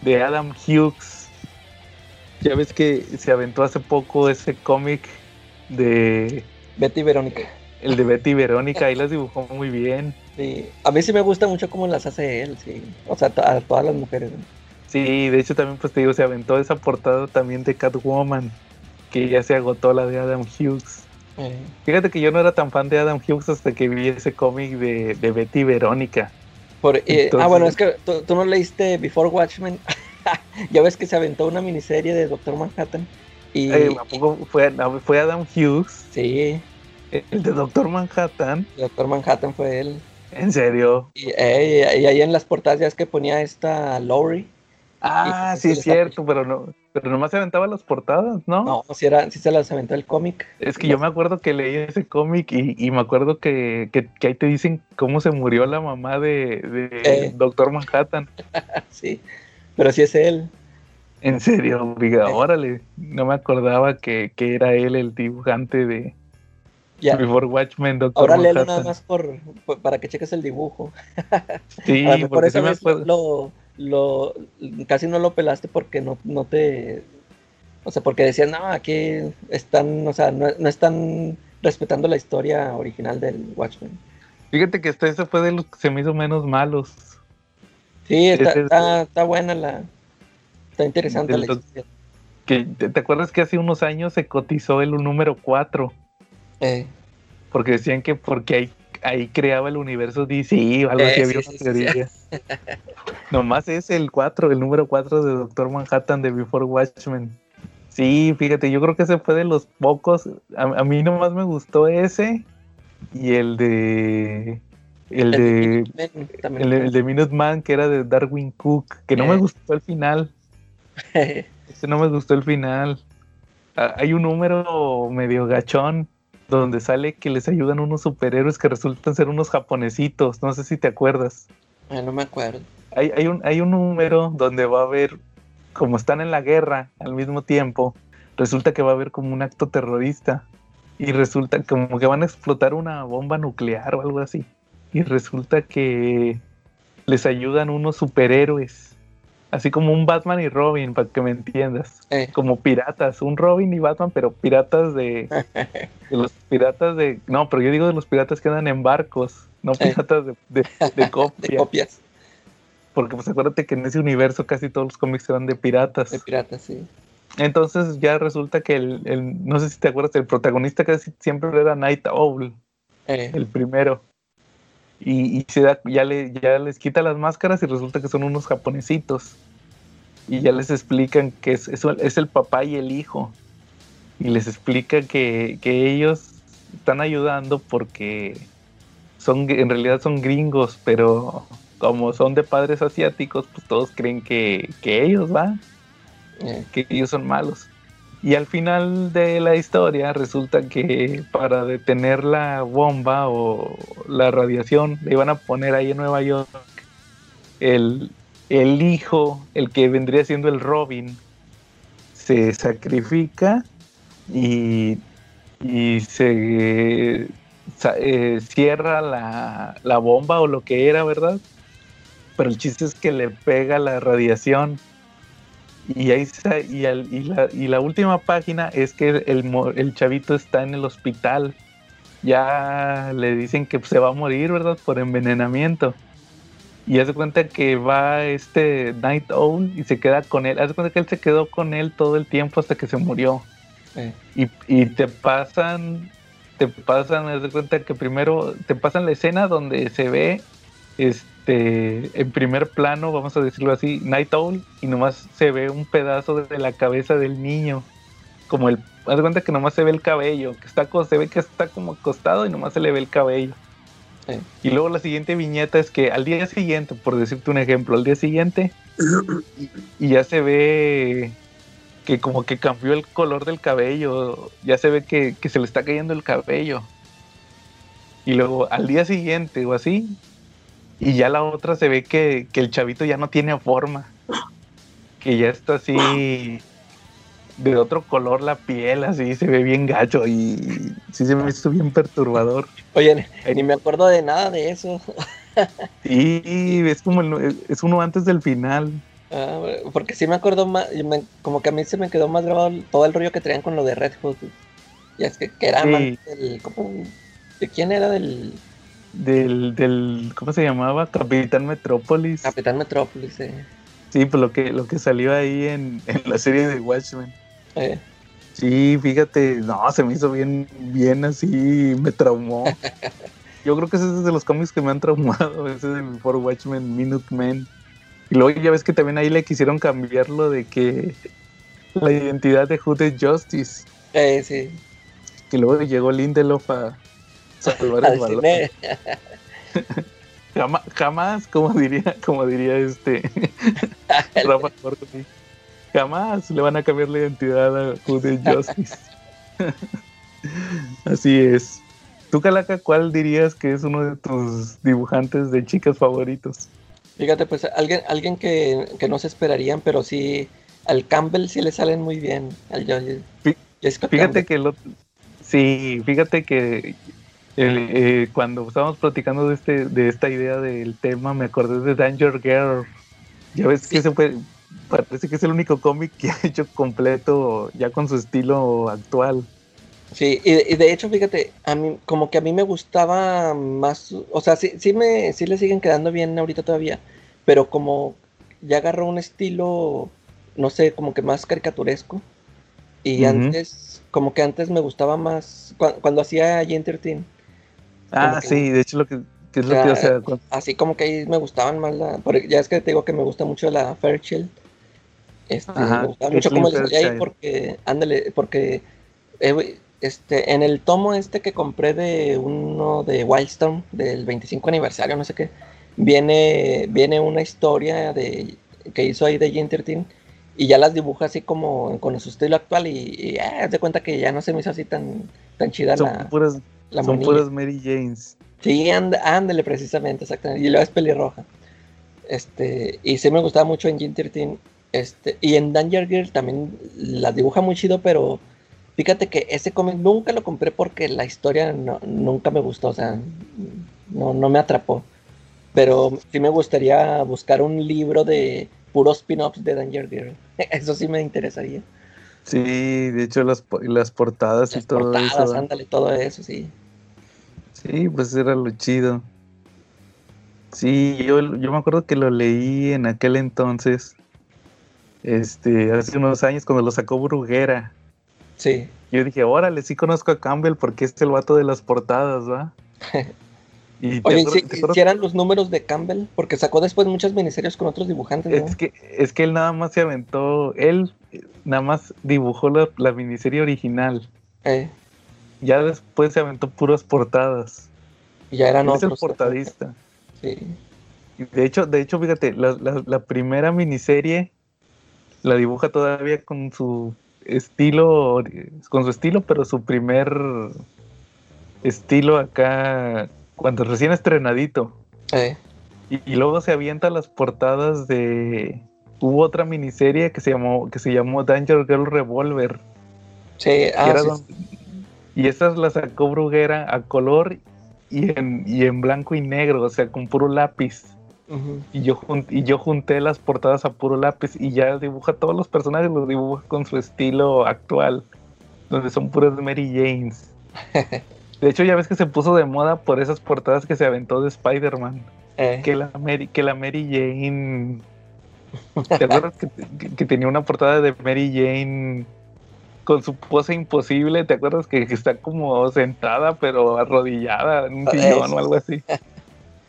de Adam Hughes. Ya ves que se aventó hace poco ese cómic de Betty y Verónica. el de Betty y Verónica, ahí las dibujó muy bien. Sí. A mí sí me gusta mucho cómo las hace él, sí. O sea, a todas las mujeres. ¿no? Sí, de hecho también pues te digo, se aventó esa portada también de Catwoman, que ya se agotó la de Adam Hughes. Eh, Fíjate que yo no era tan fan de Adam Hughes hasta que vi ese cómic de, de Betty y Verónica. por- eh, ah, bueno, es que tú, tú no leíste Before Watchmen. ya ves que se aventó una miniserie de Doctor Manhattan. Y Eh, ¿a poco fue, fue Adam Hughes, sí, el de Doctor Manhattan. Doctor Manhattan fue él. ¿En serio? Y, eh, y ahí en las portadas ya es que ponía esta Lowry. Ah, Sí, es cierto, pero no, pero nomás se aventaba las portadas, ¿no? No, si era, si se las aventó el cómic. Es que yo me acuerdo que leí ese cómic y, y me acuerdo que, que- que ahí te dicen cómo se murió la mamá de, de Eh. Doctor Manhattan. Sí, pero sí es él. En serio, diga, Eh. órale, no me acordaba que, que era él el dibujante de Ya. Before Watchmen, Doctor Ahora léelo nada más por, por- para que cheques el dibujo. Sí, A me vez acuerdo. lo, lo- casi no lo pelaste porque no, no te. O sea, porque decían, no, aquí están, o sea, no, no están respetando la historia original del Watchmen. Fíjate que ese fue de los que se me hizo menos malos. Sí, está, Ese es- está, está buena la. Está interesante la historia. Que, ¿te, te acuerdas que hace unos años se cotizó el número 4? Eh, Porque decían que porque ahí, ahí creaba el universo DC o algo Eh, así, sí, había sí, una sí, teoría. Nomás es el 4, el número 4 de Doctor Manhattan de Before Watchmen. Sí, fíjate, yo creo que ese fue de los pocos. A, a mí nomás me gustó ese y el de. El de. Minutemen también. El, el de Minuteman, que era de Darwin Cook, que no me Eh. gustó el final. Ese no me gustó el final. Ah, Hay un número medio gachón donde sale que les ayudan unos superhéroes que resultan ser unos japonesitos. No sé si te acuerdas. Ah, no me acuerdo. Hay, hay, un, hay un número donde va a haber, como están en la guerra al mismo tiempo, resulta que va a haber como un acto terrorista. Y resulta como que van a explotar una bomba nuclear o algo así. Y resulta que les ayudan unos superhéroes. Así como un Batman y Robin, para que me entiendas. Eh, Como piratas, un Robin y Batman, pero piratas de, de los piratas de... No, pero yo digo de los piratas que andan en barcos, no Eh. piratas de, de, de copia. de copias Porque pues acuérdate que en ese universo casi todos los cómics eran de piratas. de piratas, sí. Entonces ya resulta que el, el- no sé si te acuerdas, el protagonista casi siempre era Night Owl, Eh, el primero. Y, y se da, ya, le, ya les quita las máscaras y resulta que son unos japonesitos. Y ya les explican que es, es, es el papá y el hijo. Y les explica que, que ellos están ayudando porque son en realidad son gringos, pero como son de padres asiáticos, pues todos creen que, que ellos van, Eh, que ellos son malos. Y al final de la historia resulta que para detener la bomba o la radiación le iban a poner ahí en Nueva York el, el hijo, el que vendría siendo el Robin, se sacrifica y, y se eh, cierra la, la bomba o lo que era, ¿verdad? Pero el chiste es que le pega la radiación. Y, ahí y, al- y la, y la última página es que el, chavito está en el hospital. Ya le dicen que se va a morir, ¿verdad? Por envenenamiento. Y hace cuenta que va este Night Owl y se queda con él. Hace cuenta que él se quedó con él todo el tiempo hasta que se murió. eh, Y, y te pasan, te pasan, haz de cuenta que primero te pasan la escena donde se ve este en primer plano, vamos a decirlo así, Night Owl, y nomás se ve un pedazo de la cabeza del niño. Como el, haz cuenta que nomás se ve el cabello, que está se ve que está como acostado y nomás se le ve el cabello. Y luego la siguiente viñeta es que al día siguiente, por decirte un ejemplo, al día siguiente, y, y ya se ve que como que cambió el color del cabello, ya se ve que, que se le está cayendo el cabello. Y luego al día siguiente o así, y ya la otra se ve que, que el chavito ya no tiene forma, que ya está así de otro color la piel, así se ve bien gacho y sí se me hizo bien perturbador. Oye, ni me acuerdo de nada de eso. Y es como el- es uno antes del final. Ah, porque sí me acuerdo más, y me- como que a mí se me quedó más grabado todo el rollo que traían con lo de Red Hood. Ya es que, que era Sí. más del, ¿cómo? ¿De quién era? Del Del, del, ¿cómo se llamaba? Capitán Metrópolis. Capitán Metrópolis. eh. Sí, pues lo que, lo que salió ahí en, en la serie de Watchmen. Eh, Sí, fíjate, no, se me hizo bien, bien así, me traumó. Yo creo que ese es de los cómics que me han traumado, ese es el For Watchmen Minutemen. Y luego ya ves que también ahí le quisieron cambiarlo de que la identidad de Hood es Justice, eh, sí. que luego llegó Lindelof a Jamás, jamás, como diría, como diría este Rafa Corti, jamás le van a cambiar la identidad a Did Justice. Así es. Tú, Calaca, ¿cuál dirías que es uno de tus dibujantes de chicas favoritos? Fíjate, pues alguien, alguien que, que no se esperarían, pero sí, al Campbell sí le salen muy bien. Al Fíjate Campbell. que lo, sí, fíjate que el- eh, cuando estábamos platicando de este, de esta idea del tema, me acordé de Danger Girl. Ya ves que Sí. ese fue, parece que es el único cómic que ha hecho completo ya con su estilo actual. Sí, y, y de hecho, fíjate, a mí, como que a mí me gustaba más, o sea, sí, sí me, sí le siguen quedando bien ahorita todavía, pero como ya agarró un estilo, no sé, como que más caricaturesco. Y antes, como que antes me gustaba más, cua- cuando hacía 13, Ah, que- sí, de hecho lo que, que es lo que, o sea, cu- así como que ahí me gustaban más la, porque ya es que te digo que me gusta mucho la Fairchild. Este, Ajá, me gustaba mucho cómo le salía ahí Fairchild. porque, ándale, porque eh, este, en el tomo este que compré de uno de Wildstorm, del 25 aniversario, no sé qué, viene, viene una historia de, que hizo ahí de 13 y ya las dibuja así como con su estilo actual y, y ah, haz de cuenta que ya no se me hizo así tan, tan chida son la, puras, la son monilla. puras Mary Janes. Sí, and- ándale, precisamente, exactamente. Y luego es pelirroja. Este, y sí me gustaba mucho en Gen 13. Este, y en Danger Girl también las dibuja muy chido, pero fíjate que ese cómic nunca lo compré porque la historia no- nunca me gustó, o sea, no, no me atrapó. Pero sí me gustaría buscar un libro de puros spin-offs de Danger Girl. Eso sí me interesaría. Sí, de hecho las, las portadas y todo portadas, eso. ¿verdad? ándale, todo eso, sí. Sí, pues era lo chido. Sí, yo, yo me acuerdo que lo leí en aquel entonces, este, hace unos años cuando lo sacó Bruguera. Sí. Yo dije, órale, sí conozco a Campbell porque es el vato de las portadas, ¿va? Y Oye, si, eran los números de Campbell, porque sacó después muchas miniseries con otros dibujantes, ¿no? es que, es que él nada más se aventó, él eh, nada más dibujó la, la miniserie original. Eh, Ya después se aventó puras portadas. Y ya eran Él es el otros. portadista. Sí. De hecho, de hecho, fíjate, la, la- la primera miniserie la dibuja todavía con su estilo, con su estilo, pero su primer estilo acá, cuando recién estrenadito. Eh, Y, y luego se avienta las portadas de. Hubo otra miniserie que se llamó, que se llamó Danger Girl Revolver. sí, ah, sí, y esas las sacó Bruguera a color y en, y en blanco y negro, o sea, con puro lápiz. Y yo, y yo junté las portadas a puro lápiz y ya dibuja todos los personajes, los dibuja con su estilo actual, donde son puras Mary Janes. De hecho, ya ves que se puso de moda por esas portadas que se aventó de Spider-Man. Eh, Que la Mary, que la Mary Jane. ¿Te acuerdas que, que- que tenía una portada de Mary Jane con su pose imposible? ¿Te acuerdas que, que está como sentada pero arrodillada en un sillón o algo así?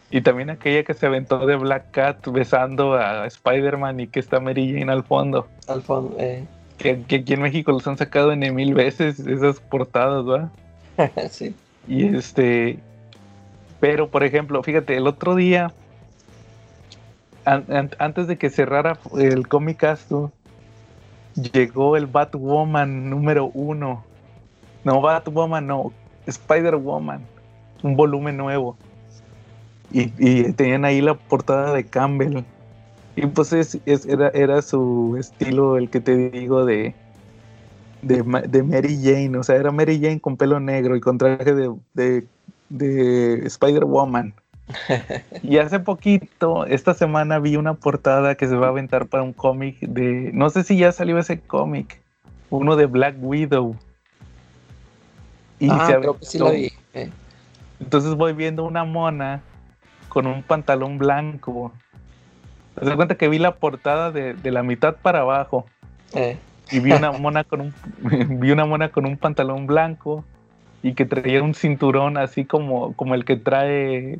Y también aquella que se aventó de Black Cat besando a Spider-Man y que está Mary Jane al fondo. al fondo, eh, Que, que aquí en México los han sacado en mil veces esas portadas, ¿va? sí. Y este. Pero, por ejemplo, fíjate, el otro día, an- an- antes de que cerrara el Comic Castro, llegó el Batwoman número uno. No, Batwoman, no, Spider-Woman, un volumen nuevo. Y, y tenían ahí la portada de Campbell. Y pues es- es- era, era su estilo, el que te digo, de, de, de Mary Jane. O sea, era Mary Jane con pelo negro y con traje de, de, de Spider-Woman. Y hace poquito, esta semana vi una portada que se va a aventar para un cómic de. No sé si ya salió ese cómic. Uno de Black Widow. Y ah, se creo que sí lo vi. eh. entonces voy viendo una mona con un pantalón blanco. Te das cuenta que vi la portada de, de la mitad para abajo Eh, y vi una mona con un vi una mona con un pantalón blanco y que traía un cinturón así como, como el que trae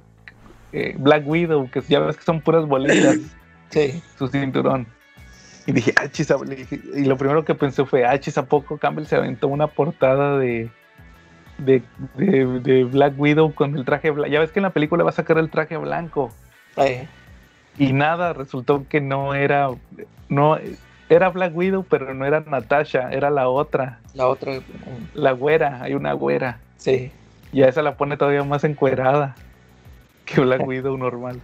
eh, Black Widow, que ya ves que son puras bolitas, sí. su cinturón. Y dije, ah, chis, y lo primero que pensé fue, ah, chis, ¿a poco Campbell se aventó una portada de, de, de- de Black Widow con el traje blanco? Ya ves que en la película va a sacar el traje blanco. Eh, Y nada, resultó que no era, no, era Black Widow, pero no era Natasha, era la otra, la otra. la güera, hay una güera. sí. Y a esa la pone todavía más encuerada que Black Widow normal.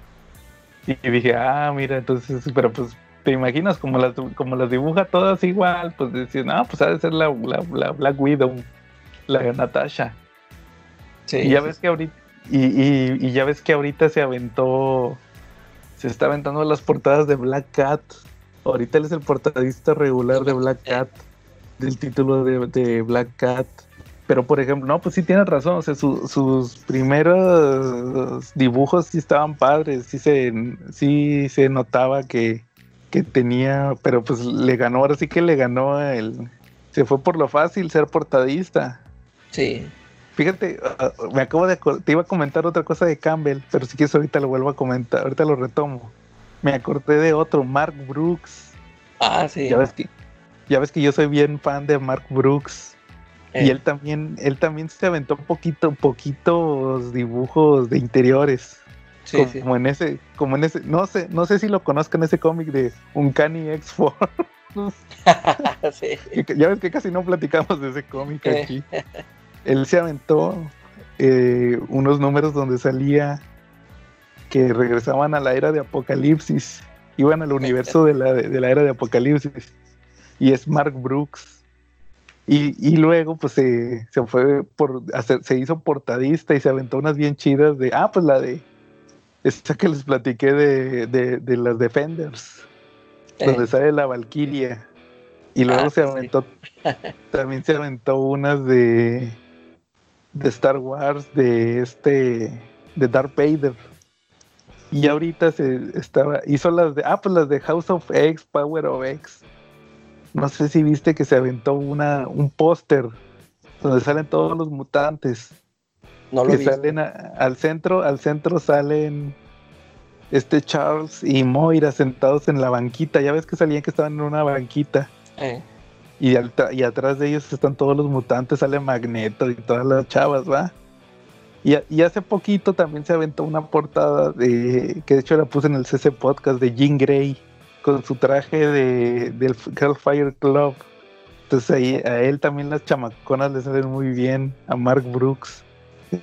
Y dije, ah, mira, entonces, pero pues, ¿te imaginas como las, como las dibuja todas igual? Pues decís, no, pues ha de ser la, la- la Black Widow, la Natasha. Sí. Y ya ves que ahorita, y, y- y ya ves que ahorita se aventó, se está aventando las portadas de Black Cat. Ahorita él es el portadista regular de Black Cat, del título de, de Black Cat. Pero por ejemplo, no, pues sí tienes razón, o sea, su- sus primeros dibujos sí estaban padres, sí se, sí se notaba que, que tenía, pero pues le ganó, ahora sí que le ganó el, se fue por lo fácil ser portadista. Sí. Fíjate, ah, me acabo de te iba a comentar otra cosa de Campbell, pero si quieres ahorita lo vuelvo a comentar, ahorita lo retomo. Me acordé de otro, Mark Brooks. Ah, sí. Ya ves que ya ves que yo soy bien fan de Mark Brooks Eh, y él también él también se aventó poquito poquitos dibujos de interiores, sí, como, sí. en ese como en ese no sé, no sé si lo conozcan ese cómic de Uncanny X4. sí. que- ya ves que casi no platicamos de ese cómic Eh. aquí. Él se aventó eh, unos números donde salía que regresaban a la era de Apocalipsis, iban al universo de la, de la era de Apocalipsis, y es Mark Brooks. Y, y luego pues se, se fue por hacer, se hizo portadista y se aventó unas bien chidas de, ah, pues la de, esta que les platiqué de, de, de las Defenders Eh, donde sale la Valkyria. Y luego Ah, se sí. aventó, también se aventó unas de, de Star Wars, de este, de Darth Vader. Y ahorita se estaba, hizo las de, ah, pues las de House of X, Power of X. No sé si viste que se aventó una, un póster donde salen todos los mutantes no lo que vi. salen a- al centro, al centro salen este Charles y Moira sentados en la banquita. Ya ves que salían que estaban en una banquita. Eh, Y, al y atrás de ellos están todos los mutantes, sale Magneto y todas las chavas, ¿va? Y, y hace poquito también se aventó una portada de que de hecho la puse en el CC Podcast de Jean Grey con su traje de, del Hellfire Club. Entonces ahí a él también las chamaconas le salen muy bien, a Mark Brooks.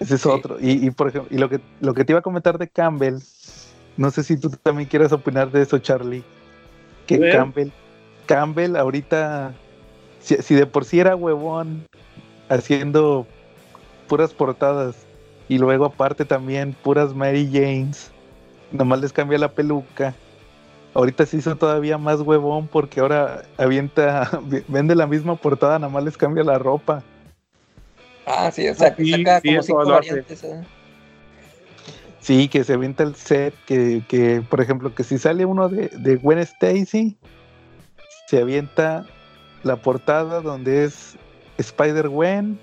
Ese es Sí. otro. Y, y por ejemplo, y lo que lo que te iba a comentar de Campbell, no sé si tú también quieres opinar de eso, Charlie. Que. Campbell, Campbell ahorita, si, si de por sí era huevón haciendo puras portadas y luego aparte también puras Mary Janes, nomás les cambia la peluca. Ahorita se hizo todavía más huevón porque ahora avienta, vende la misma portada, nada más les cambia la ropa. Ah, sí, o sea, Sí, saca sí, como cinco variantes. ¿eh? Sí, que se avienta el set, que, que por ejemplo, que si sale uno de, de Gwen Stacy, se avienta la portada donde es Spider-Gwen,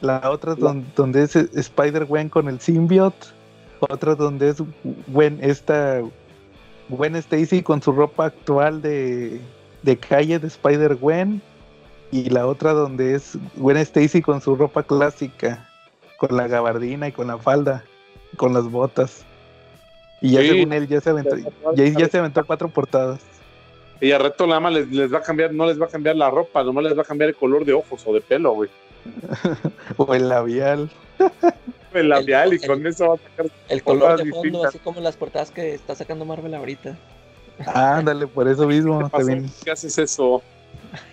la otra don- donde es Spider-Gwen con el symbiote, otra donde es Gwen, esta Gwen Stacy con su ropa actual de, de calle de Spider-Gwen, y la otra donde es Gwen Stacy con su ropa clásica, con la gabardina y con la falda con las botas. Y ya Sí. según él ya se aventó, ya, ya se aventó cuatro portadas. Y al reto más les, les va a cambiar, no les va a cambiar la ropa, nomás les va a cambiar el color de ojos o de pelo, güey. O el labial. El labial y el- con eso va a sacar El color de fondo, distintas. así como las portadas que está sacando Marvel ahorita. Ándale, por eso mismo. ¿Qué? También ¿Qué haces eso?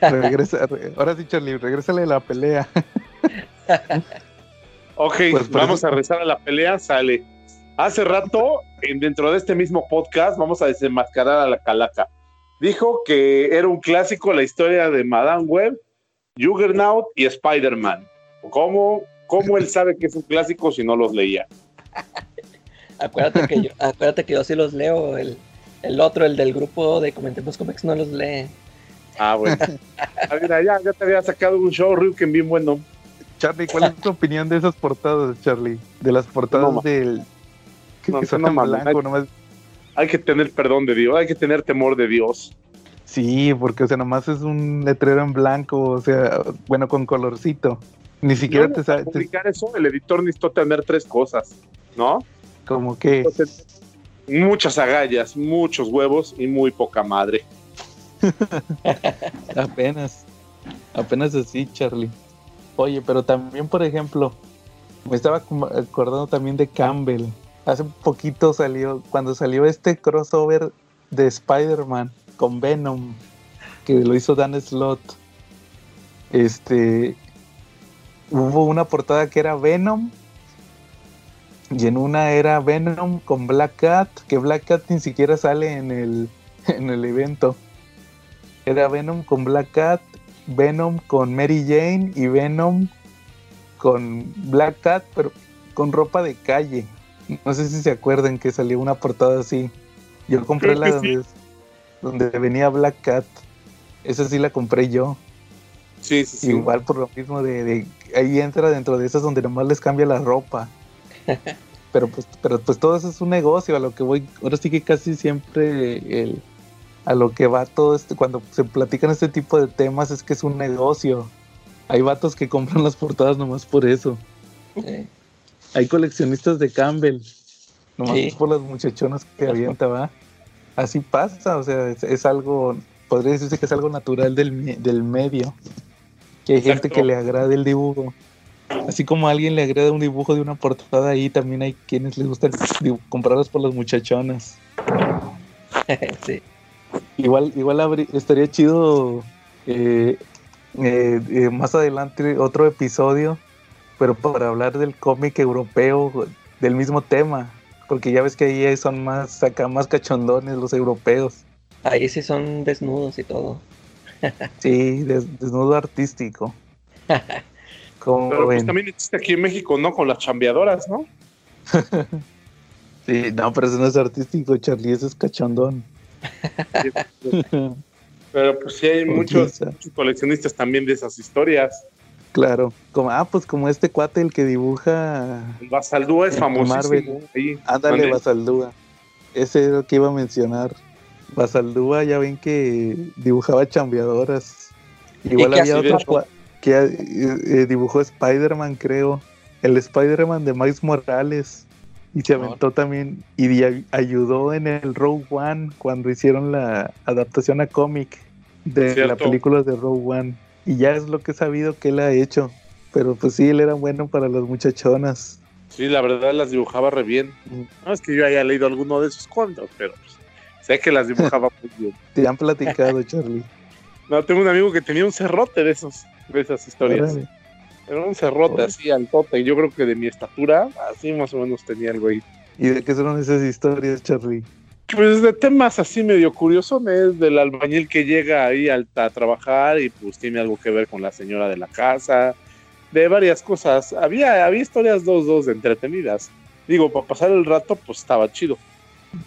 regresa. re- ahora sí, Charlie, regrésale la pelea. Ok, Pues, vamos eso- a rezar a la pelea, sale. Hace rato, en- dentro de este mismo podcast, vamos a desenmascarar a la calaca. Dijo que era un clásico la historia de Madame Web, Juggernaut y Spider-Man. ¿Cómo, ¿Cómo él sabe que es un clásico si no los leía? Acuérdate que yo, acuérdate que yo sí los leo. El, el otro, el del grupo de Comentemos Comics, no los lee. Ah, bueno. Ah, mira, ya, ya te había sacado un show, Ryuken, bien bueno. Charlie, ¿cuál es tu opinión de esas portadas, Charlie? De las portadas No, del. Que no, son no blanco, hay- nomás. Hay que tener perdón de Dios, hay que tener temor de Dios. Sí, porque, o sea, nomás es un letrero en blanco, o sea, bueno, con colorcito. Ni siquiera No, te para sabes, publicar eso, el editor necesitó tener tres cosas, ¿no? como que. Entonces, muchas agallas, muchos huevos y muy poca madre. Apenas. Apenas así, Charlie. Oye, pero también, por ejemplo, me estaba acordando también de Campbell. Hace poquito salió, cuando salió este crossover de Spider-Man con Venom, que lo hizo Dan Slott. Este. Hubo una portada que era Venom. Y en una era Venom con Black Cat, que Black Cat ni siquiera sale en el, en el evento. Era Venom con Black Cat, Venom con Mary Jane y Venom con Black Cat, pero con ropa de calle. No sé si se acuerdan que salió una portada así. Yo compré Creo la donde, donde venía Black Cat. Esa sí la compré yo. Sí, sí, sí. Igual por lo mismo de, de- ahí entra dentro de esas donde nomás les cambia la ropa. pero pues, pero pues todo eso es un negocio, a lo que voy, ahora sí que casi siempre el, a lo que va todo este, cuando se platican este tipo de temas es que es un negocio. Hay vatos que compran las portadas nomás por eso. Sí. Hay coleccionistas de Campbell, nomás Sí. por las muchachonas que avienta, va. Así pasa, o sea, es, es algo, podría decirse que es algo natural del, del medio. Que hay gente que le agrada el dibujo. Así como a alguien le agrada un dibujo de una portada ahí, también hay quienes les gusta dibu- comprarlas por las muchachonas. sí. Igual, igual estaría chido eh, eh, eh, más adelante otro episodio, pero para hablar del cómic europeo del mismo tema, porque ya ves que ahí son más acá más cachondones los europeos. Ahí sí son desnudos y todo. Sí, des- desnudo artístico. Como Pero pues también existe aquí en México, ¿no? Con las chambeadoras, ¿no? Sí, no, pero eso no es artístico, Charlie, eso es cachondón. Pero pues sí hay muchos, muchos coleccionistas también de esas historias. Claro, como ah, pues como este cuate el que dibuja Basaldúa es. Marvel. ahí. Ándale. Basaldúa. Ese es lo que iba a mencionar. Basaldúa, ya ven que dibujaba chambeadoras. Igual había otro que eh, eh, dibujó Spider-Man, creo. el Spider-Man de Miles Morales. Y se aventó también y ayudó en el Rogue One cuando hicieron la adaptación a cómic de Cierto. la película de Rogue One. Y ya es lo que he sabido que él ha hecho. Pero pues sí, él era bueno para las muchachonas. Sí, la verdad las dibujaba re bien. No es que yo haya leído alguno de esos cuentos, pero pues, sé que las dibujaba muy bien. Te han platicado, Charlie. No, tengo un amigo que tenía un cerrote de esos, de esas historias. Órale. Era un cerrote Órale. así al tote. Yo creo que de mi estatura, así más o menos tenía el güey. ¿Y de qué son esas historias, Charlie? Pues de temas así medio curiosones, del albañil que llega ahí al- a, trabajar y pues tiene algo que ver con la señora de la casa, de varias cosas. Había, había historias dos, dos entretenidas. Digo, para pasar el rato, pues estaba chido.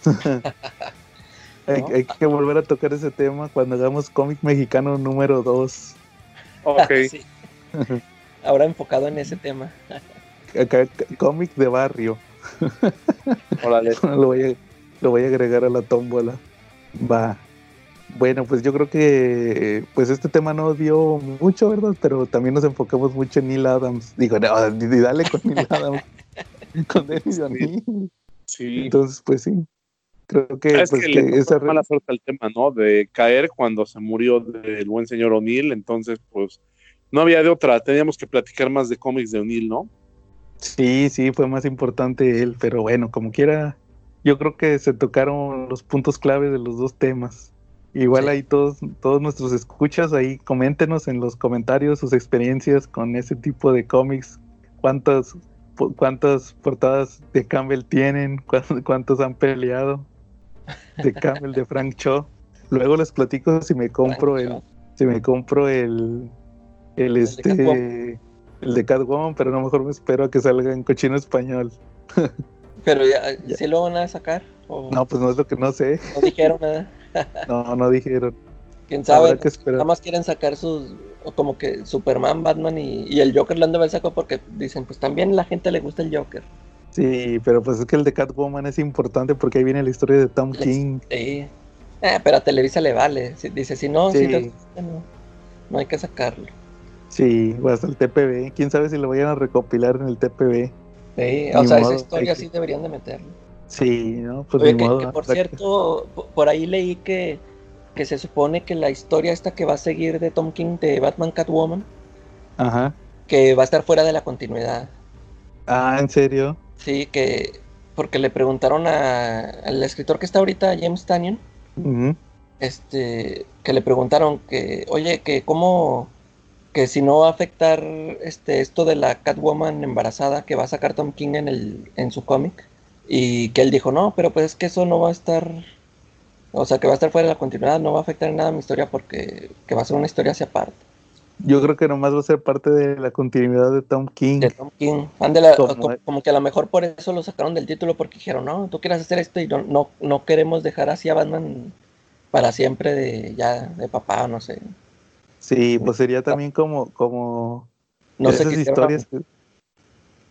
Hay, que volver a tocar ese tema cuando hagamos cómic mexicano número 2. Ok, Sí. Ahora enfocado en ese tema. Cómic de barrio. órale. lo, voy a, lo voy a agregar a la tómbola. Va. Bueno, pues yo creo que pues este tema no dio mucho, ¿verdad? Pero también nos enfocamos mucho en Neil Adams. Digo, no, dale con Neil Adams. con Dennis O'Neill. Sí. Entonces, pues sí. Creo que, es pues, que, que le esa mala suerte al tema, ¿no? De caer cuando se murió el buen señor O'Neill, entonces pues no había de otra, teníamos que platicar más de cómics de O'Neill, ¿no? Sí, sí, fue más importante él, pero bueno, como quiera, yo creo que se tocaron los puntos clave de los dos temas. Igual Sí. ahí todos, todos nuestros escuchas, ahí coméntenos en los comentarios sus experiencias con ese tipo de cómics, cuántas, cuántas portadas de Campbell tienen, Cuán- cuántos han peleado de Campbell, de Frank Cho. Luego les platico si me compro el, si me compro el, el de este, Catwoman. el de Catwoman, pero a lo mejor me espero a que salga en cochino español. Pero ya, Ya. ¿sí lo van a sacar? ¿O No, pues no es lo que no sé. no dijeron nada? No, no dijeron. ¿Quién sabe? Que. Nada más quieren sacar sus, como que Superman, Batman y, y el Joker lo han de haber sacado porque dicen, pues también la gente le gusta el Joker. Sí, pero pues es que el de Catwoman es importante porque ahí viene la historia de Tom Les- King. Sí. Eh, pero a Televisa le vale. Dice, si no, si te no, no hay que sacarlo. Sí, o hasta el TPB. Quién sabe si lo vayan a recopilar en el TPB. Sí, Ni o sea, modo, esa historia que- sí deberían de meterlo. Sí, ¿no? Pues Oye, ni que, modo. que por cierto, po- por ahí leí que, que se supone que la historia esta que va a seguir de Tom King de Batman Catwoman, Ajá. que va a estar fuera de la continuidad. Ah, ¿en serio? Sí, que porque le preguntaron a- al escritor que está ahorita, James Tannion, Ujú. este, que le preguntaron que, oye, que cómo, que si no va a afectar este, esto de la Catwoman embarazada que va a sacar Tom King en el, en su cómic, y que él dijo, no, pero pues es que eso no va a estar, o sea, que va a estar fuera de la continuidad, no va a afectar en nada mi historia porque que va a ser una historia hacia aparte Yo creo que nomás va a ser parte de la continuidad de Tom King. de Tom King. Como, como que a lo mejor por eso lo sacaron del título porque dijeron, no, tú quieres hacer esto y no, no, no queremos dejar así a Batman para siempre de ya de papá, no sé. Sí, pues sería también como, como No sé esas qué historias. que-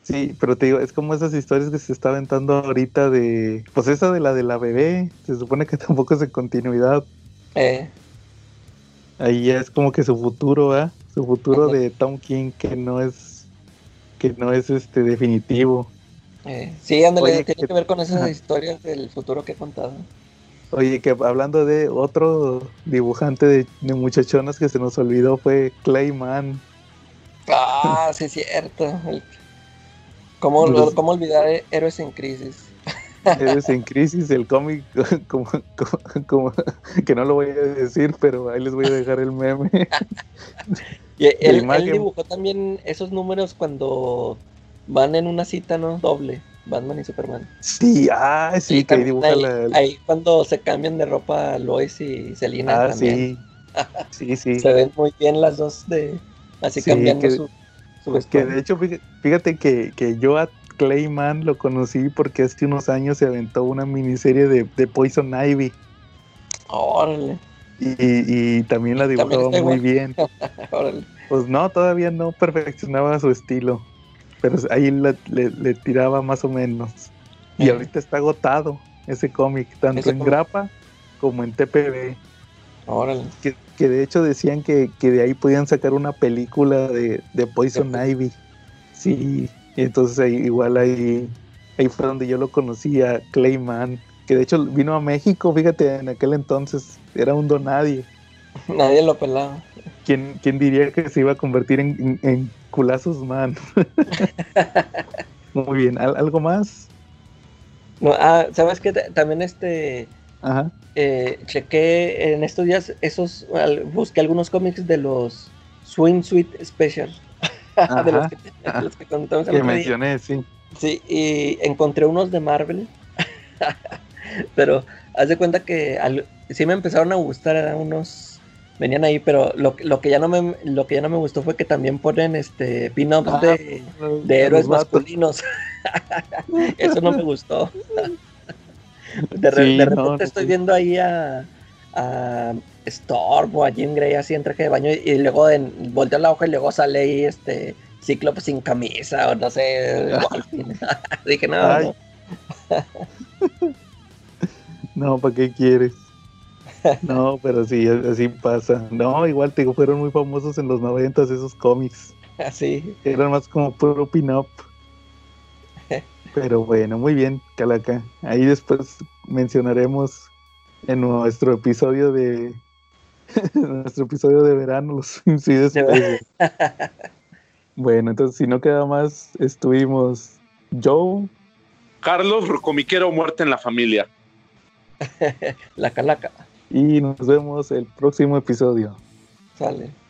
Sí, pero te digo, es como esas historias que se está aventando ahorita de. Pues esa de la de la bebé, se supone que tampoco es de continuidad. Eh, Ahí ya es como que su futuro, ¿ah? Su futuro de Tom King que no es. que no es este definitivo. eh, sí, ándale, Oye, tiene que- que ver con esas historias del futuro que he contado. Oye, que hablando de otro dibujante de, de muchachonas que se nos olvidó fue Clayman. Ah, sí, es cierto. ¿Cómo, Los- lo- ¿Cómo olvidar Héroes en Crisis? Eres en crisis, el cómic, como, como- como- que no lo voy a decir, pero ahí les voy a dejar el meme. Y él, dibujó también esos números cuando van en una cita, ¿no? Doble, Batman y Superman. Sí, ah, sí, Y que ahí también dibuja ahí, la. ahí cuando se cambian de ropa Lois y Selina ah, también. sí. Sí, sí. Se ven muy bien las dos de así Sí, cambiando que- su, su Que vestuario. de hecho, fíjate, que, que yo a Clayman lo conocí porque hace unos años se aventó una miniserie de, de Poison Ivy. Órale, Y, y también la También dibujaba está muy bien. órale. Pues no, todavía no perfeccionaba su estilo. Pero ahí le, le- le tiraba más o menos. Y ahorita está agotado ese cómic, tanto Ese en cómic. grapa como en TPB. Órale. Que, que de hecho decían que, que de ahí podían sacar una película de, de Poison Ivy. Sí, Y entonces ahí, igual ahí, ahí fue donde yo lo conocí a Clayman, que de hecho vino a México, fíjate, en aquel entonces era un donadie. Nadie lo pelaba. ¿Quién, quién diría que se iba a convertir en, en, en culazos man? Muy bien, ¿al- ¿algo más? No, ah, ¿sabes? Ta- También este. Ajá. eh, chequé en estos días esos. al- busqué algunos cómics de los Swing Suite Special. de los que, de los que contamos Que día. mencioné, sí. Sí, y encontré unos de Marvel. pero haz de cuenta que al- sí me empezaron a gustar, eran unos. Venían ahí, pero lo, que- lo que ya no me lo que ya no me gustó fue que también ponen este pin-ups Ah, de, los- de héroes masculinos. Eso no me gustó. De, re- Sí, de no, repente no, estoy sí. viendo ahí a, a Storm o a Jean Grey así en traje de baño y, y luego en, volteo la hoja y luego sale ahí este Cíclope sin camisa o no sé. Dije, no, no. No, ¿para qué quieres? No, pero sí, así pasa. No, igual te digo, fueron muy famosos en los noventas esos cómics. Así. Eran más como puro pin-up. Pero bueno, muy bien, Calaca. Ahí después mencionaremos en nuestro episodio de nuestro episodio de verano los ver- Bueno, entonces si no queda más, estuvimos Joe, Carlos, comiquero muerte en la familia. La calaca. Y nos vemos el próximo episodio. Sale.